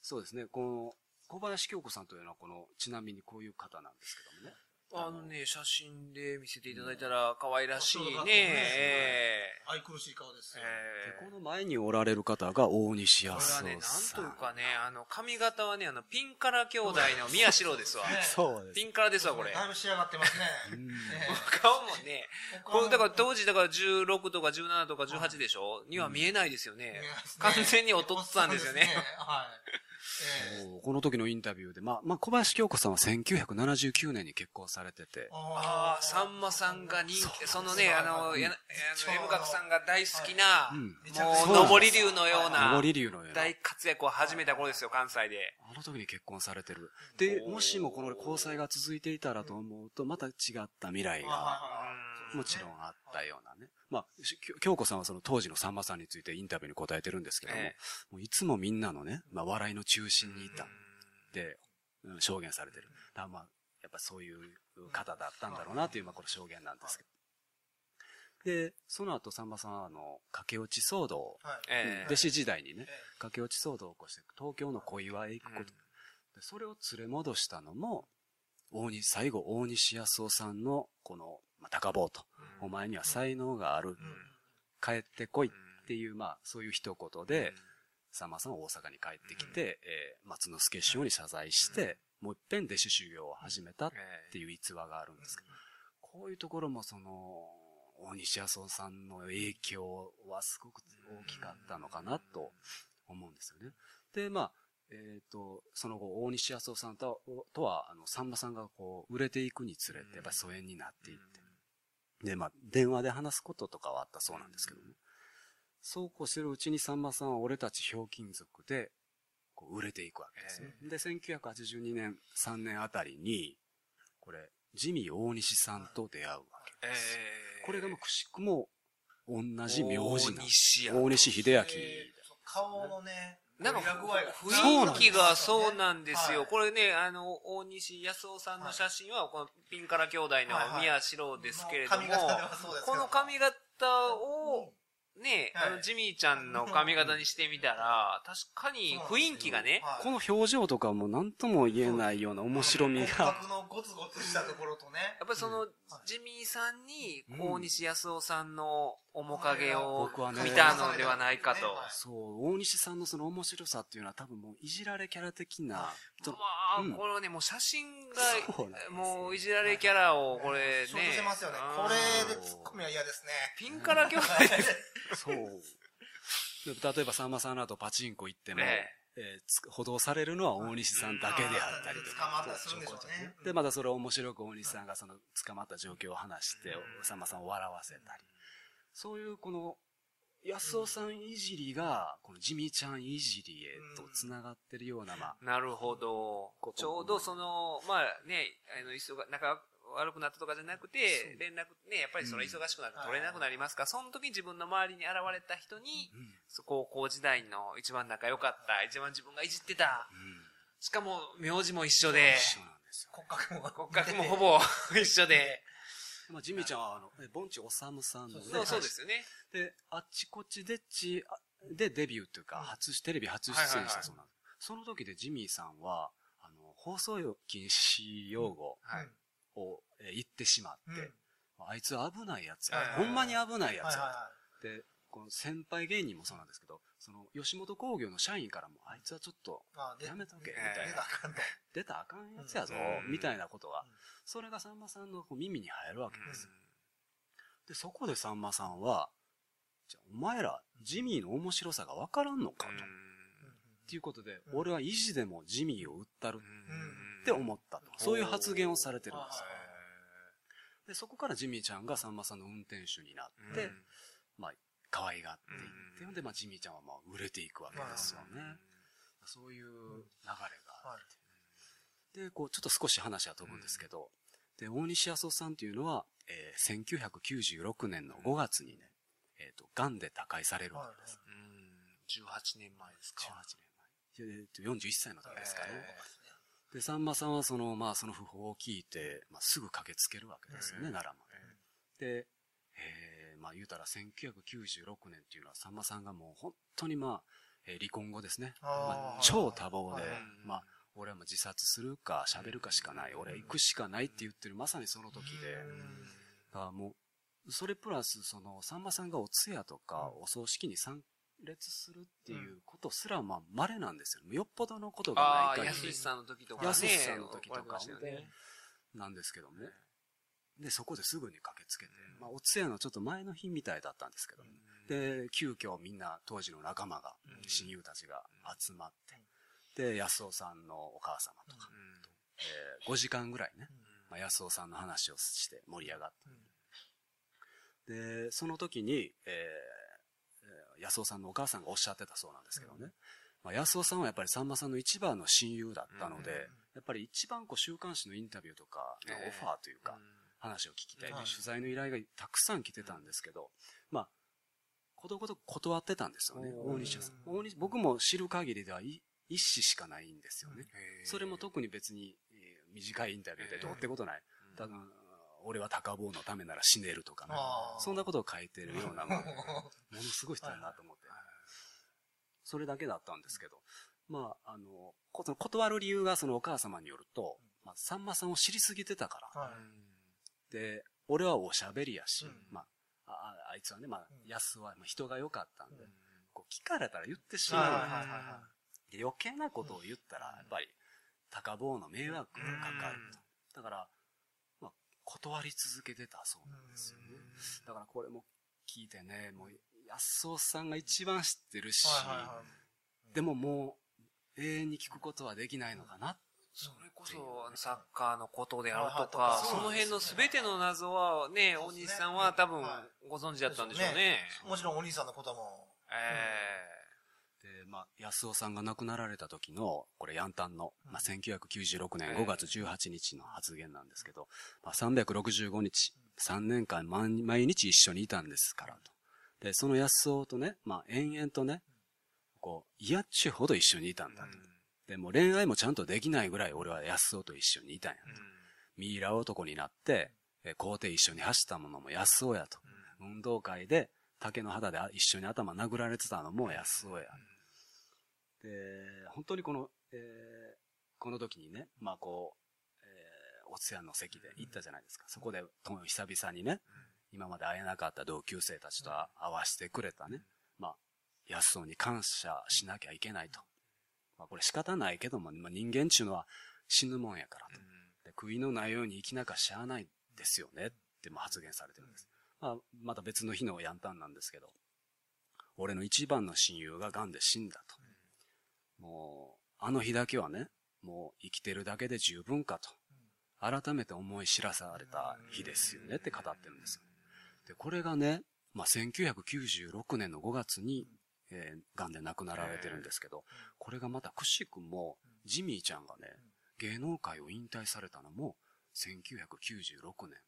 そうですね、この、小林京子さんというのは、この、ちなみにこういう方なんですけどもね。あのね、写真で見せていただいたら可愛らしいね。ええ愛くるしい顔ですよ。えー、この前におられる方が大西康夫さん。これはね、なんというかね、あの、髪型はね、あの、ピンカラ兄弟の宮代ですわ。そうです。ピンカラですわ、これ。だいぶ仕上がってますね。顔もね、これ、だから当時、だから16とか17とか18でしょ？には見えないですよね。完全に劣ってたんですよね。はい。この時のインタビューで、まあ、まあ、小林京子さんは1979年に結婚されてて。ああ、さんまさんが人気、そのね、あの、や、あの、M 学さんが大好きな、もう、上り竜のような、上り竜のような。大活躍を始めた頃ですよ、関西で。あの時に結婚されてる。で、もしもこの交際が続いていたらと思うと、また違った未来が、もちろんあったようなね。まあ、京子さんはその当時のさんまさんについてインタビューに答えてるんですけども、えもういつもみんなのね、まあ笑いの中心にいた。って証言されてる。だまあ、やっぱそういう方だったんだろうなという、まあこれ証言なんですけど。で、その後さんまさんはあの、駆け落ち騒動、はい、弟子時代にね、駆け落ち騒動を起こして東京の小岩へ行くこと。でそれを連れ戻したのも、大西、最後大西康夫さんのこのまあ、高坊と、お前には才能がある、帰ってこいっていう、まあ、そういう一言で、さんまさんは大阪に帰ってきて、えー、松之助師匠に謝罪して、もう一遍弟子修行を始めたっていう逸話があるんですけど、こういうところもその、大西康夫さんの影響はすごく大きかったのかなと思うんですよね。で、まあ、えっ、ー、と、その後、大西康夫さんととは、あの、さんまさんがこう、売れていくにつれて、やっぱり疎遠になっていって、で、まあ、電話で話すこととかはあったそうなんですけどね。そうこうしてるうちにさんまさんは俺たちひょうきん族で、こう売れていくわけですね。で、1982年、3年あたりに、これ、ジミー大西さんと出会うわけです。これがもうくしくも同じ名字なんです。大西秀明。顔のね、なんか、雰囲気がそうなんですよ。これね、あの、大西康夫さんの写真は、このピンカラ兄弟の宮代ですけれども、この髪型を、ね、あの、ジミーちゃんの髪型にしてみたら、確かに雰囲気がね、この表情とかも何とも言えないような面白みが。のゴツゴツしたところとね。やっぱりその、ジミーさんに、大西康夫さんの面影を僕はね見たのではないかと。そう、大西さんのその面白さっていうのは多分もういじられキャラ的な、まあ、うんこれはね、もう写真がそうもういじられキャラを、これ仕事してね。ますよね。うんこれでツッコミは嫌ですね。ピンから兄弟。そう。で例えばさんまさんの後パチンコ行っても、ねえーつ補導されるのは大西さんだけであったりと捕まか。ったりするんでしょうね。で、またそれを面白く大西さんがその捕まった状況を話して、さんまさんを笑わせたり。そういうこの、安尾さんいじりが、この地味ちゃんいじりへと繋がってるような、まあ、なるほど。ちょうどその、まあね、あの、忙、仲悪くなったとかじゃなくて、連絡、ね、やっぱりその忙しくなって取れなくなりますから、その時自分の周りに現れた人に、うん。高校時代の一番仲良かった、一番自分がいじってた、うん。しかも名字も一緒で。骨格も。骨格もほぼ一緒で、まあ、ジミーちゃんは、あの、えボンチオサムさんのね、そうそう。ですよね。で、あっちこっちでっちあでデビューっていうか、初、テレビ初出演したそうなんです。その時でジミーさんは、あの、放送禁止用語はい。を、えー言ってしまって、うん。あいつ危ないやつや、ほんまに危ないやつや、で、この先輩芸人もそうなんですけど、その、吉本興業の社員からも、あいつはちょっと。やめとけ、みえーたいな出た。らあかんと。出たらあかんやつやぞう、んみたいなことがうん、それがさんまさんのこう耳に入るわけうんです。で、そこでさんまさんは、じゃあお前ら、ジミーの面白さがわからんのかと。っていうことで、うん俺は意地でもジミーを売ったるうんって思ったと。そういう発言をされてるんです。で、そこからジミーちゃんがさんまさんの運転手になって、うんまあ、可愛がっていって、うんで、まあ、ジミーちゃんはまあ、売れていくわけですよね。そういう流れがあって。で、こう、ちょっと少し話は飛ぶんですけど、で、大西康夫さんっていうのは、えー1996年の5月にね、えっ、と、癌で他界されるわけです。うん18年前ですか。18年前。えーと41歳の時ですかね。えで、さんまさんはその、まあ、その訃報を聞いて、まあ、すぐ駆けつけるわけですよね、うん奈良まで。で、えーまあ、言うたら1996年っていうのは、さんまさんがもう本当にまあ、えー離婚後ですね。まあ、超多忙ではい、まあ、俺はもう自殺するか喋るかしかない。俺は行くしかないって言ってる、まさにその時で。だからもう、それプラス、その、さんまさんがお通夜とか、お葬式に参列するっていうことすら、まあ、稀なんですよ。よっぽどのことがない限り安さんの時とかね。安さんの時とかね。なんですけどね。で、そこですぐに駆けつけて、まあ、お通夜のちょっと前の日みたいだったんですけど、で、急遽みんな当時の仲間が、うん。親友たちが集まって、で、安尾さんのお母様とか、えー5時間ぐらいね、まあ、安尾さんの話をして盛り上がって。で、その時に、えーえー安尾さんのお母さんがおっしゃってたそうなんですけどね。まあ、安尾さんはやっぱりさんまさんの一番の親友だったので、うん。やっぱり一番こう週刊誌のインタビューとかのオファーというか、話を聞きたいという取材の依頼がたくさん来てたんですけど、まあ、ことごとく断ってたんですよね、大西さん。大西僕も知る限りではい一子しかないんですよね。それも特に別に、えー短いインタビューでどうってことない。ただ、俺は高坊のためなら死ねるとかね。そんなことを書いてるような、まあものすごい人だなと思って。それだけだったんですけど、まあ、あの、こその断る理由がそのお母様によると、まあ、さんまさんを知りすぎてたから。はいで、俺はおしゃべりやし、うんまあ、ああいつはね、まあうん、安はまあ人が良かったんで、うんこう聞かれたら言ってしまう。はいはで余計なことを言ったら、やっぱり、高坊の迷惑がかかると。だから、まあ、断り続けてたそうなんですよね。だからこれも聞いてね、もう、安尾さんが一番知ってるし、でももう、永遠に聞くことはできないのかな。それこそ、サッカーのことであるとはいか、はいその辺の全ての謎はね、大西さんは多分ご存知だったんでしょうね。もちろんお兄さんのことも。えで、まあ、安尾さんが亡くなられた時の、これ、ヤンタンの、まあ、1996年5月18日の発言なんですけど、まあ、365日、3年間毎毎日一緒にいたんですからと。で、その安尾とね、まあ、延々とね、こう、嫌っちゅうほど一緒にいたんだと。で、もう恋愛もちゃんとできないぐらい俺は安尾と一緒にいたんやと。ミイラ男になって、え校庭一緒に走ったものも安尾やと。運動会で竹の肌で一緒に頭殴られてたのも安尾や。で、本当にこの、えーこの時にね、まあこう、えーお通夜の席で行ったじゃないですか。そこで、と久々にね、今まで会えなかった同級生たちと会わせてくれたね。まあ、安そうに感謝しなきゃいけないと。まあ、これ仕方ないけども、まあ、人間っていうのは死ぬもんやからと。で悔いのないように生きなきゃしゃあないですよねっても発言されてるんです。まあ、また別の日のヤンタンなんですけど、俺の一番の親友が癌で死んだと。もう、あの日だけはね、もう生きてるだけで十分かと。改めて思い知らされた日ですよねって語ってるんですよ。で、これがね、まあ、1996年の5月に、えー、癌で亡くなられてるんですけど、これがまたくしくも、ジミーちゃんがね、芸能界を引退されたのも、1996年、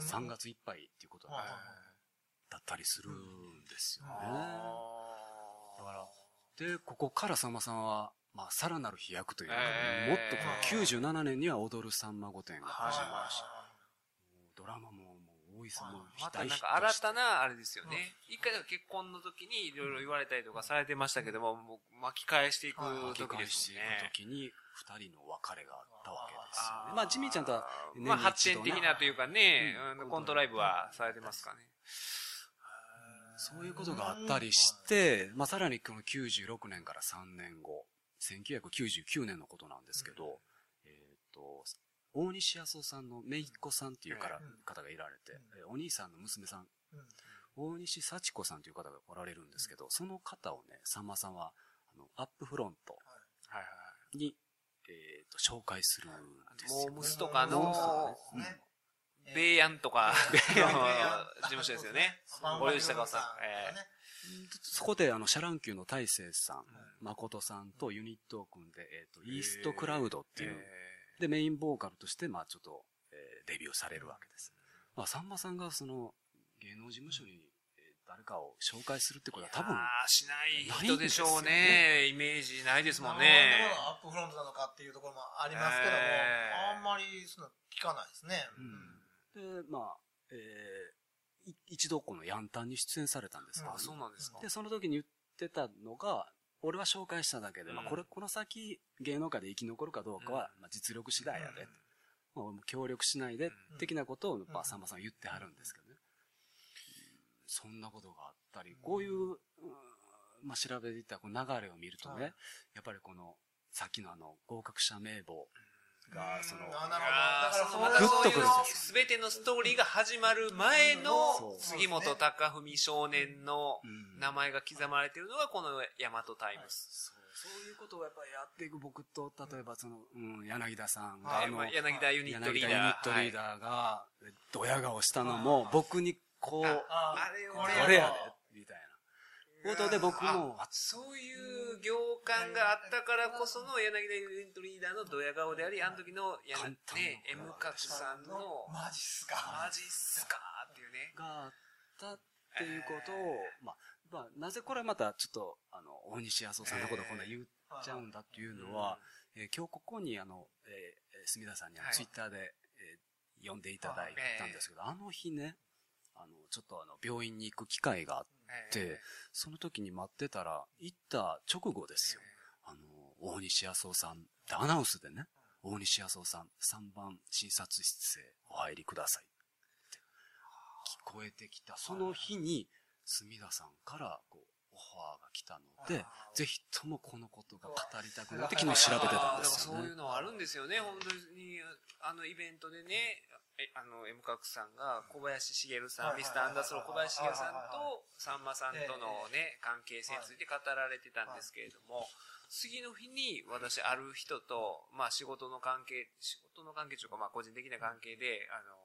3月いっぱいっていうことだ。ったりするんですよね。だから、で、ここからさんまさんは、まあ、さらなる飛躍というか、えー、もっとこの97年には踊るさんま御殿が始まるし、ドラマももう多いです。もん、またなんか新たなあれですよね。一回結婚の時にいろいろ言われたりとかされてましたけども、もう巻き返していく時ですね。巻き返していく時に二人の別れがあったわけですよね。まあ、ジミーちゃんとは、まあ、発展的なというかね、うん、コントライブはされてますかね。そういうことがあったりして、まあ、さらにこの96年から3年後、1999年のことなんですけど、うん、えっ、ー、と、大西康夫さんの姪っ子さんっていうから、方がいられて、うん、お兄さんの娘さん、大西幸子さんという方がおられるんですけど、その方をね、さんまさんは、あの、アップフロントに、えっ、ー、と、紹介するんですよ、モームスとかの、ね、ベイヤンとか、事務所ですよね。堀内孝雄さん。えー。そこで、あの、シャ乱Qのたいせいさん、まことさんとユニットを組んで、えっ、ー、と、イーストクラウドっていう、で、メインボーカルとして、まあちょっと、えー、デビューされるわけです。まあ、さんまさんが、その、芸能事務所に、誰かを紹介するってことは多分。しない人でしょうね。イメージないですもんね。アップフロントなのかっていうところもありますけども、あんまりその聞かないですね。うん、で、まあ、えー、一度このヤンタンに出演されたんですあ、そうなんですか。で、その時に言ってたのが、俺は紹介しただけで、まあこれ、この先芸能界で生き残るかどうかは、まあ実力次第やで。まあ、協力しないで、的なことを、まあさんまさん言ってはるんですけどね。そんなことがあったり、こういう、まあ調べていった流れを見るとね、やっぱりこの、さっきのあの、合格者名簿が、その、あなるほど。だからグッとくるんですすべてのストーリーが始まる前の、杉本隆文少年の名前が刻まれているのが、この大和タイムス。そういうことをやっぱりやっていく僕と、例えばその、うん、柳田さんが、柳田ユニットリーダー。ユニットリーダーが、ドヤ顔したのも、僕にこう、あれこれやで、みたいな。ことで僕も、そういう行間があったからこその柳田ユニットリーダーのドヤ顔であり、あの時の、ね、M カツさんの、マジっすか。マジっすかっていうね。があったっていうことを、まあ、まあ、なぜこれまたちょっと、あの、大西康夫さんのことをこんな言っちゃうんだっていうのは、えー、今日ここにあの、えー、墨田さんにツイッターで、えー、呼んでいただいたんですけど、あの日ね、あの、ちょっとあの、病院に行く機会があって、その時に待ってたら、行った直後ですよ。あの、大西康夫さん、アナウンスでね、大西康夫さん、3番診察室へお入りください。って聞こえてきた、その日に、墨田さんから、こう、オファーが来たので、ぜひともこのことが語りたくなって昨日調べてたんですよ、ね、そういうのはあるんですよね、本当に。あのイベントでね、え、あの、M 角さんが小林茂さん、ミスターアンダースロー小林茂さんと、さんまさんとのね、関係性について語られてたんですけれども、次の日に私ある人と、まあ仕事の関係、仕事の関係というか、まあ個人的な関係で、あの、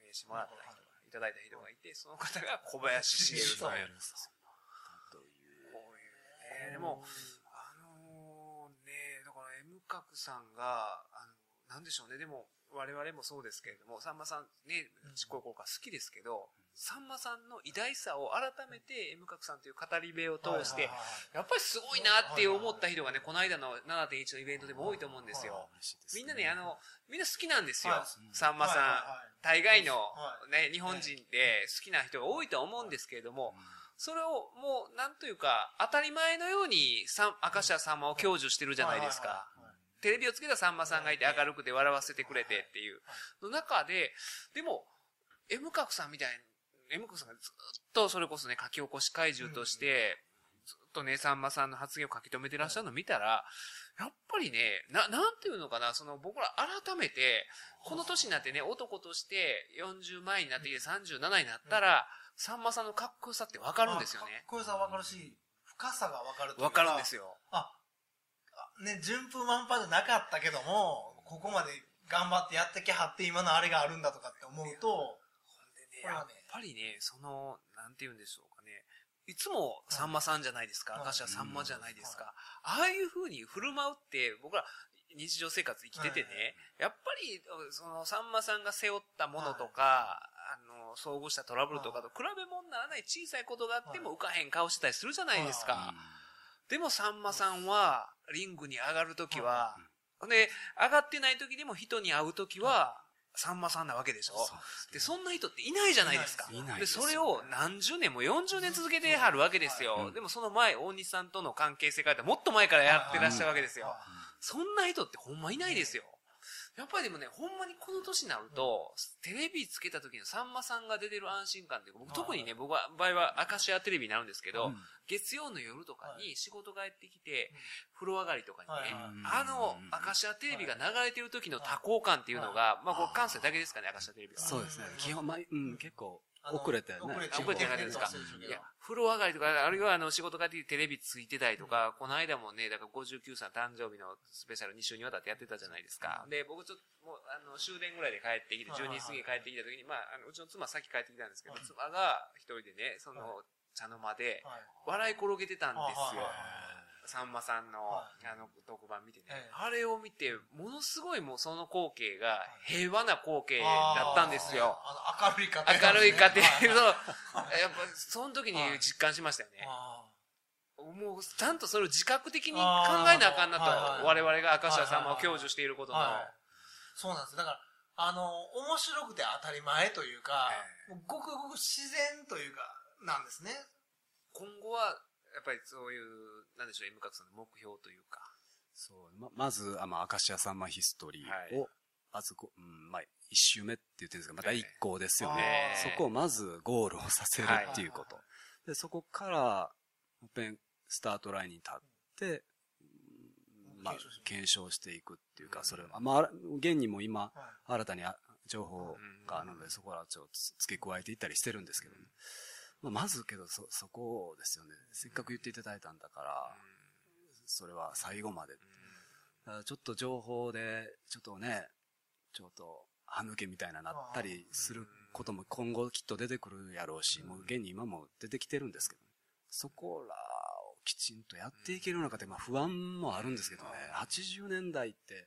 名刺もらった人が、いただいた人がいて、その方が小林茂さん。こういうね、でも、あのね、だから M 角さんが、あの、なんでしょうね、でも、我々もそうですけれども、さんまさんね、ちっこい頃から好きですけど、さんまさんの偉大さを改めて M 角さんという語り部を通して、やっぱりすごいなって思った人がね、この間の7.1のイベントでも多いと思うんですよ。みんなね、あの、みんな好きなんですよ。さんまさん。大概のね、日本人で好きな人が多いと思うんですけれども、それをもう、なんというか、当たり前のように、明石家さんまを享受してるじゃないですか。テレビをつけたさんまさんがいて明るくて笑わせてくれてっていう、の中で、でも、M 角さんみたいに、M 角さんがずっとそれこそね、書き起こし怪獣として、ずっとね、さんまさんの発言を書き留めてらっしゃるのを見たら、やっぱりね、な、なんていうのかな、その僕ら改めて、この年になってね、男として40前になってきて37になったら、さんまさんのかっこよさってわかるんですよね。かっこよさわかるし、深さがわかるわかるんですよ。あ、ね、順風満帆じゃなかったけども、ここまで頑張ってやってきはって今のあれがあるんだとかって思うと、ね、やっぱりね、その、なんて言うんでしょうかね。いつもさんまさんじゃないですか。明石家さんまじゃないですか。ああいう風に振る舞うって、僕ら日常生活生きててね、やっぱり、そのさんまさんが背負ったものとか、あの、遭遇したトラブルとかと比べ物にならない小さいことがあっても浮かへん顔してたりするじゃないですか。でもさんまさんは、リングに上がるときは、で、上がってないときでも人に会うときは、さんまさんなわけでしょで、そんな人っていないじゃないですか。でそれを何十年も40年続けてはるわけですよ。でもその前、大西さんとの関係性からもっと前からやってらっしゃるわけですよ。そんな人ってほんまいないですよ。やっぱりでもね、ほんまにこの年になると、テレビつけた時のさんまさんが出てる安心感って、僕特にね、僕は、場合はアカシアテレビになるんですけど、月曜の夜とかに仕事帰ってきて、風呂上がりとかにね、あの、アカシアテレビが流れてる時の多幸感っていうのが、まあ、これ関西だけですかね、アカシアテレビは。そうですね。基本、まあ、うん、結構、遅れてね。遅れて遅れてるんですか。いや、風呂上がりとか、あるいはあの仕事帰ってきてテレビついてたりとか、この間もね、だから59歳誕生日のスペシャル2週にわたってやってたじゃないですか。で、僕ちょっと、もう、あの、終電ぐらいで帰ってきて、12時過ぎ帰ってきた時に、まあ、あの、うちの妻先帰ってきたんですけど、妻が一人でね、その、茶の間で、笑い転げてたんですよ。さんまさんの、あの、特番見てね、あれを見て、ものすごいもうその光景が平和な光景だったんですよ。あの、明るい家庭、明るい家庭。の、やっぱ、その時に実感しましたよね。もう、ちゃんとそれを自覚的に考えなあかんなと、我々が明石家さんまを享受していることの。そうなんです。だから、あの、面白くて当たり前というか、ごくごく自然というか、なんですね。今後は、やっぱりそういう、なんでしょう、M 角さんの目標というか。そう、ま、まず、あの、明石家さんまヒストリーを、はい、まずこ、うん、まあ、一周目って言ってるんですが、また一行ですよね。そこをまずゴールをさせるっていうこと。で、そこから、ペン、スタートラインに立って、まあ、検証していくっていうか、それは、まあ、現にも今、新たに情報があるので、そこはちょっと付け加えていったりしてるんですけどね。まあ、まずけど、そ、そこですよね。せっかく言っていただいたんだから、それは最後まで。ちょっと情報で、ちょっとね、ちょっと、歯抜けみたいななったりすることも今後きっと出てくるやろうし、もう現に今も出てきてるんですけど、ね、そこらをきちんとやっていけるのかって、まあ不安もあるんですけどね、80年代って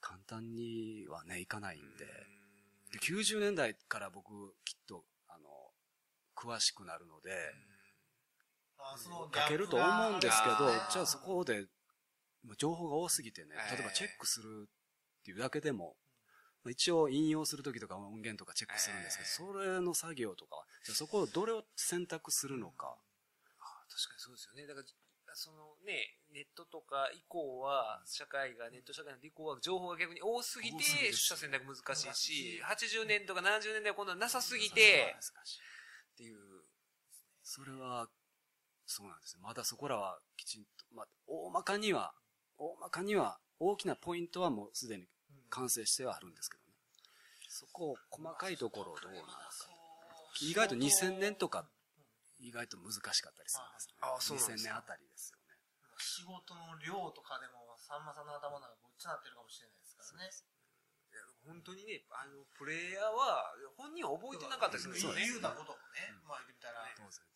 簡単にはね、いかないんで、で90年代から僕きっと詳しくなるので、書けると思うんですけど、じゃあそこで、情報が多すぎてね、例えばチェックするっていうだけでも、一応引用するときとか音源とかチェックするんですけど、それの作業とか、じゃあそこをどれを選択するのか。確かにそうですよね。だから、そのね、ネットとか以降は、社会が、ネット社会の以降は情報が逆に多すぎて、取捨選択難しいし、80年とか70年代は今度はなさすぎて、っていう。それは、そうなんですね。まだそこらはきちんと、まあ、大まかには、大まかには、大きなポイントはもうすでに完成してはあるんですけどね。そこを細かいところをどうなのか。意外と2000年とか、意外と難しかったりするんですね。ああ、そうです2000年あたりですよね。仕事の量とかでも、さんまさんの頭なんかごっちゃなってるかもしれないですからね。本当にね、あの、プレイヤーは、本人は覚えてなかったですよね。言うたこともね、まあ言ったら。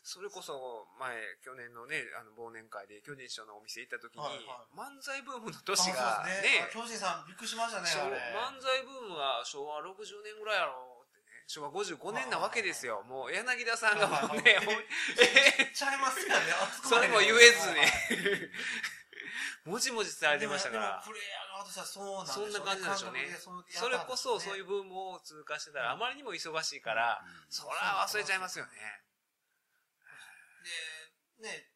それこそ、前、去年のね、あの、忘年会で、巨人師匠のお店行った時に、漫才ブームの年が、ね、巨人さんびっくりしましたね、漫才ブームは昭和60年ぐらいやろってね、昭和55年なわけですよ。もう、柳田さんがもうね、え、ちゃいますよね、それも言えずね。もじもじ伝えてましたから。プレイヤー側としてはそうなんでしょうね。そんな感じなんでしょうね。それこそそういうブームを通過してたら、あまりにも忙しいから、そら忘れちゃいますよね。で、ね、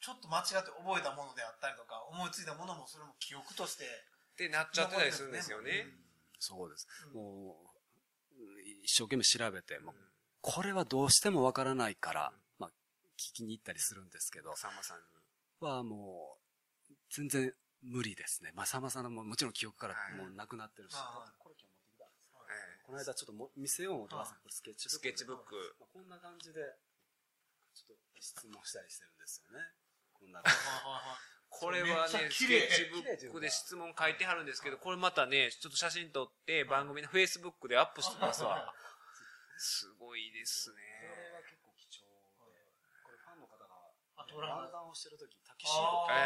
ちょっと間違って覚えたものであったりとか、思いついたものもそれも記憶として。ってなっちゃってたりするんですよね。そうです。もう、一生懸命調べて、もうこれはどうしてもわからないから、まあ、聞きに行ったりするんですけど、さんまさんに。はもう、全然無理ですね。まさまさのももちろん記憶からもうなくなってるし。これ今日持ってきたんですか、えー、この間ちょっとも見せようもとスケッチブック。スケッチブック。まあ、こんな感じで、ちょっと質問したりしてるんですよね。こんな感じ。これはね、スケッチブックで質問書いてはるんですけど、これまたね、ちょっと写真撮って番組のフェイスブックでアップしてますわ。すごいですね。これは結構貴重で、これファンの方が、漫談をしてるとき、タキシードを買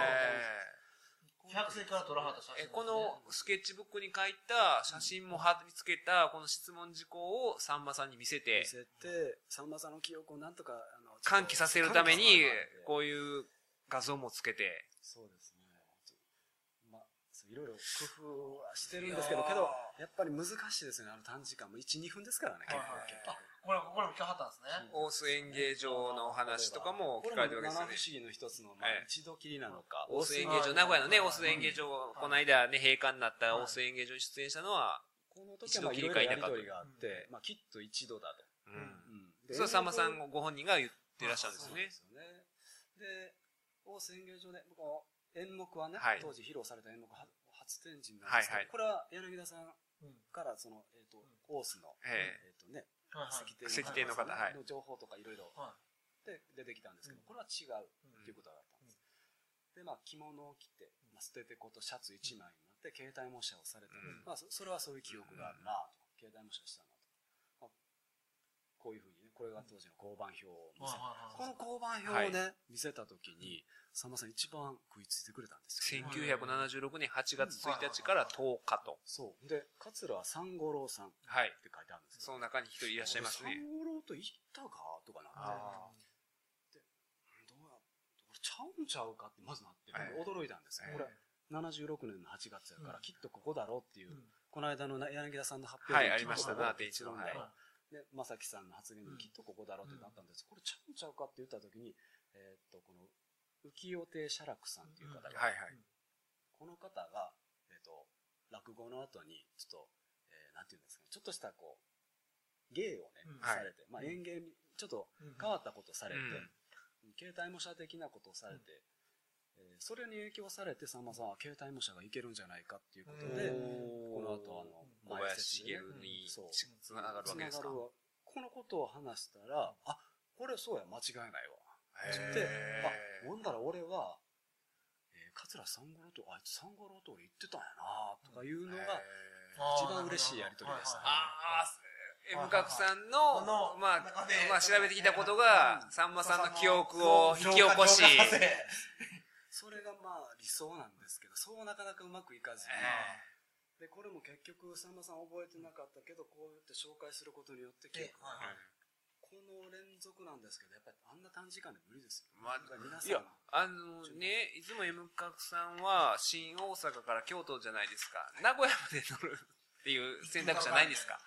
200から撮らはった写真、ね、このスケッチブックに書いた写真も貼り付けた、この質問事項をさんまさんに見せて。見せて、さんまさんの記憶をなんとか、あの、喚起させるために、こういう画像もつけて。そうですね。まあ、いろいろ工夫はしてるんですけど、けど、やっぱり難しいですよね、あの短時間も。1、2分ですからね、結構。これこれも今日はったんですね。大須演芸場の話とかも聞かれてるわけですよね。これも七不思議の一つの、まあええ、一度きりなのか。大須演芸場、名古屋のね、大須演芸場、この間ね、閉館になった大須演芸場に出演したのは、この時はまあいろいろやりとりがあって、まあ、きっと一度だと。うん。うん。それはさんまさんご本人が言ってらっしゃるんですよね。ですよね。で、大須演芸場で、僕は演目はね、はい。当時披露された演目は初展示なんですけど、これは柳田さんうんから、その、えっ、と、大須の、え。えっ、とね、石庭の方はいの情報とかい。ろい。ろはで出てきたんですけど、うん。これは違うっていうことだったんです。で、まあ、着物を着て、まあ、捨ててことシャツ1枚になって、携帯模写をされた、うん。まあそ、それはそういう記憶があるなと、携帯模写したなと。まあ、こういうふうにね、これが当時の交番表を見せはいはいはいこの交番表をね、見せたときに、さんまさん一番食いついてくれたんですよ。1976年8月1日から10日と。そう。で、桂三五郎さんっはい。て書いてあるんですその中に一人いらっしゃいますね。三五郎と行ったかとかなって。あどうや、これちゃうんちゃうかってまずなって、ええ驚いたんですよ。ええこれ、76年の8月やから、うんきっとここだろうっていう、うんこの間のな柳田さんの発表はいでありましたなきっで正樹さんの発言できっとここだろうってなったんです。これちゃうんちゃうかって言った時に、えーっと、この、浮世亭写楽さんっていう方が、はいはい。この方が、えっ、と、落語の後に、ちょっと、えーなんていうんですかね、ちょっとしたこう、芸をね、うん。されて、まあ演芸に、ちょっとうん。変わったことされて、うん。携帯模写的なことをされて、えーそれに影響されて、さんまさんは携帯模写がいけるんじゃないかっていうことで、この後あの、小林茂にそう。つながるわけですか？このことを話したら、あ、これそうや、間違いないわ。へー。で、あ、ほんだら俺は、えー、桂三五郎と、あいつ三五郎と俺言ってたんやなとかいうのが、一番嬉しいやりとりでした。ねああ、M 角さんの、のまあ、まあ調べてきたことが、さんまさんの記憶を引き起こし、それがまあ理想なんですけど、そうなかなかうまくいかずに、で、これも結局、さんまさん覚えてなかったけど、こうやって紹介することによって記憶が、はいはい。この連続なんですけど、やっぱりあんな短時間で無理ですよ。まあ皆さんいや、あのね、いつも M 角さんは、新大阪から京都じゃないですか。名古屋まで乗るっていう選択肢はないんですか。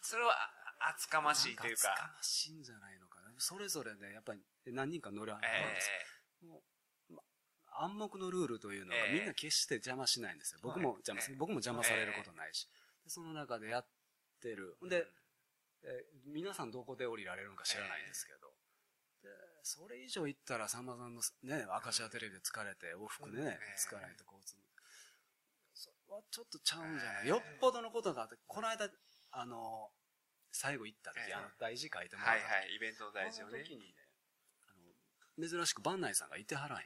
それは、あ厚かましいというか。厚かましいんじゃないのかな。それぞれね、やっぱり何人か乗る、えもう、ま暗黙のルールというのがええみんな決して邪魔しないんですよ。僕も邪魔僕も邪魔されることないし。でその中でやってる。ほんで、えー皆さんどこで降りられるのか知らないんですけど。で、それ以上言ったらさんまさんのね、明石家テレビで疲れて、往復でね、ええ疲れて交通。それはちょっとちゃうんじゃない？よっぽどのことがあって、この間、あの、最後行った時、ええあの、大事書いてもらった時はいはい、イベントの大事をね。時にね、珍しく番内さんがいてはらへん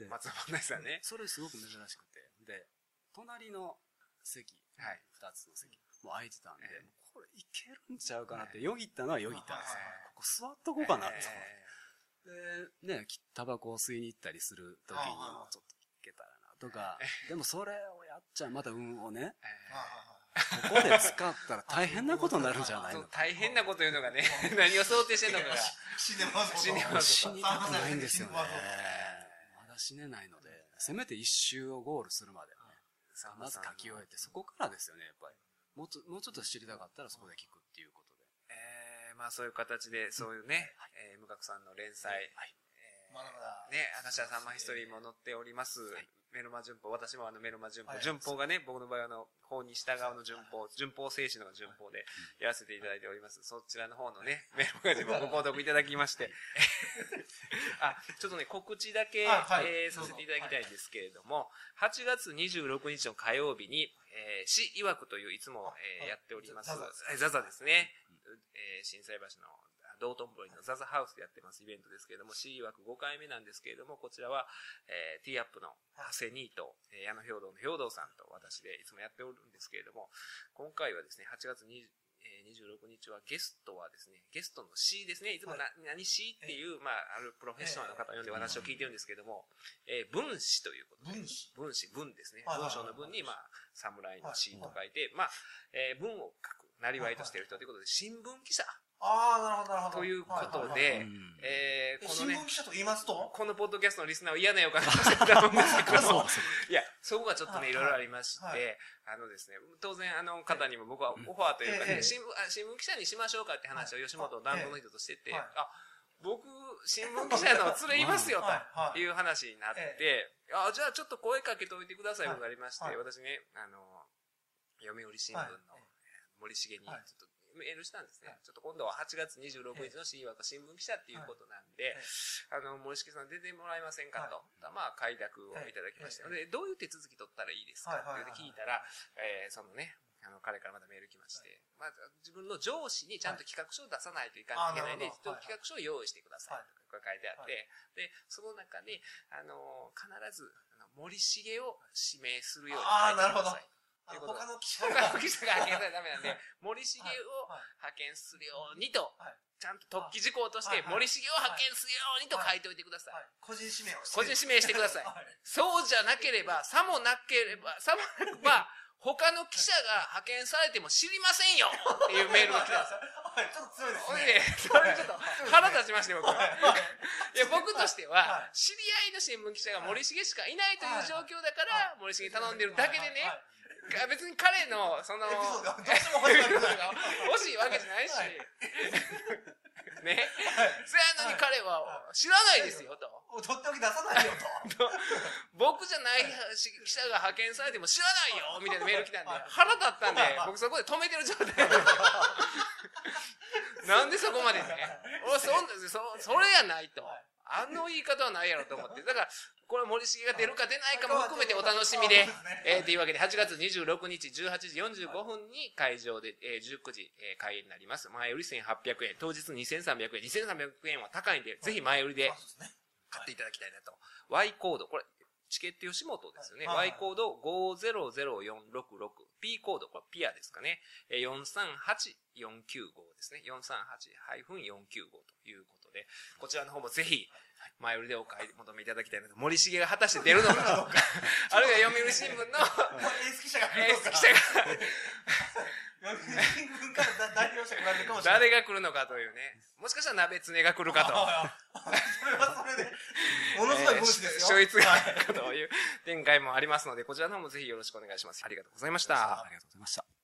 えー、松本さんね。それすごく珍しくて。で、隣の席、はい。二つの席、もう空いてたんで、ええ。もうこれいけるんちゃうかなって、よぎったのはよぎったんですよ。ここ座っとこうかなと。えで、ね、きタバコを吸いに行ったりする時にもうちょっといけたらなとか、でもそれをやっちゃまた運をね、ここで使ったら大変なことになるんじゃないの大変なこと言うのがね、何を想定してんのかが。死ねます死ねます死にたくないんですよね。死ねまだ死ねないので、せめて一周をゴールするまで、さまず書き終えて、そこからですよね、やっぱり。もうちょもうちょっと知りたかったらそこで聞くっていうことで。えー、まあそういう形で、そういうね、えー、無角さんの連載、はい。えーまだまだね、明石家さんまヒストリーも載っております。メルマ順法、私もあのメルマ順法、順法がね、僕の場合はあの、法に従うの順法、順法聖史の順法でやらせていただいております。そちらの方のね、メルマガジンもご購読いただきまして、あ、ちょっとね、告知だけ、はい、えー、させていただきたいんですけれども、8月26日の火曜日に、えー、市曰くといういつも、えー、やっております、ザザ。ですね、えー、震災橋の道頓堀のザザハウスでやってますイベントですけれども、C 枠5回目なんですけれども、こちらは、えー、ティーアップの長谷ニート、えー、矢野兵道の兵道さんと私でいつもやっておるんですけれども、今回はですね、8月20、え26日はゲストはですね、ゲストの C ですね。いつもな、はい、何 C っていう、まあ、あるプロフェッショナルの方を呼んで話を聞いてるんですけれども、えー、分子ということで。分子分子、文ですね。文章の文に、まあ、侍の C と書いて、まあ、えー、文を書く、なりわいとしている人ということで、新聞記者ああ、なるほど、なるほど。ということで、えこのね、新聞記者と言いますと？このポッドキャストのリスナーは嫌な予感がしてたんですけども、いや、そこがちょっとね、いろいろありまして、あのですね、当然あの方にも僕はオファーというかね、新聞新聞記者にしましょうかって話を吉本団子の人としてて、あ、僕、新聞記者の連れいますよ、という話になって、あ、じゃあちょっと声かけといてくださいとなりまして、私ね、あの、読売新聞の森重に、ちょっとメールしたんですね。ちょっと今度は8月26日の新枠新聞記者っていうことなんで、あの、森重さん出てもらえませんかと。まあ、快諾をい。ただきました。ので、どういう手続き取ったらいいですかって聞いたら、えそのね、あの、彼からまたメール来まして、まあ、自分の上司にちゃんと企画書を出さないといけないんで、企画書を用意してくださいとか書いてあって、で、その中で、あの、必ず、森重を指名するように書いてください。他の記者が。他の記者が派遣されダメなんで、森重を派遣するようにと、ちゃんと特記事項として、森重を派遣するようにと書いておいてください。個人指名を個人指名してくださ い。そうじゃなければ、さもなければ、さもなければ、他の記者が派遣されても知りませんよっていうメールが来たんですよ。はい、ちょっと強いですね。それちょっと腹立ちましたよ、僕。は。い。や、僕としては、知り合いの新聞記者が森重しかいないという状況だから、森重頼んでるだけでね、別に彼の、その、欲しいわけじゃないし、ね。そやのに彼は知らないですよ、と。取っておき出さないよ、と。僕じゃない記者が派遣されても知らないよ、みたいなメール来たんで、腹立ったんで、僕そこで止めてる状態。なんでそこまでね。俺、そんそ、それやないと。あの言い方はないやろと思って。だから、これ森重が出るか出ないかも含めてお楽しみで、えー、というわけで8月26日18時45分に会場で、えー、19時、えー、開演になります。前売り1800円、当日2300円、2300円は高いんで、ぜひ前売りで買っていただきたいなと。Y コード、これ、チケット吉本ですよね。Y コード5004666。P コード、これピアですかね。438495ですね。438-495ということで、こちらの方もぜひ、前売りでお買い求めいただきたいので、森重が果たして出るのかどうか、あるいは読売新聞の、エース記者が来るのか。エース記者が。読売新聞から代表者が来るかもしれない。誰が来るのかというね。もしかしたら鍋つねが来るかと。それはそれで、ものすごい分子ですよ。勝率があるかという展開もありますので、こちらの方もぜひよろしくお願いします。ありがとうございました。ありがとうございました。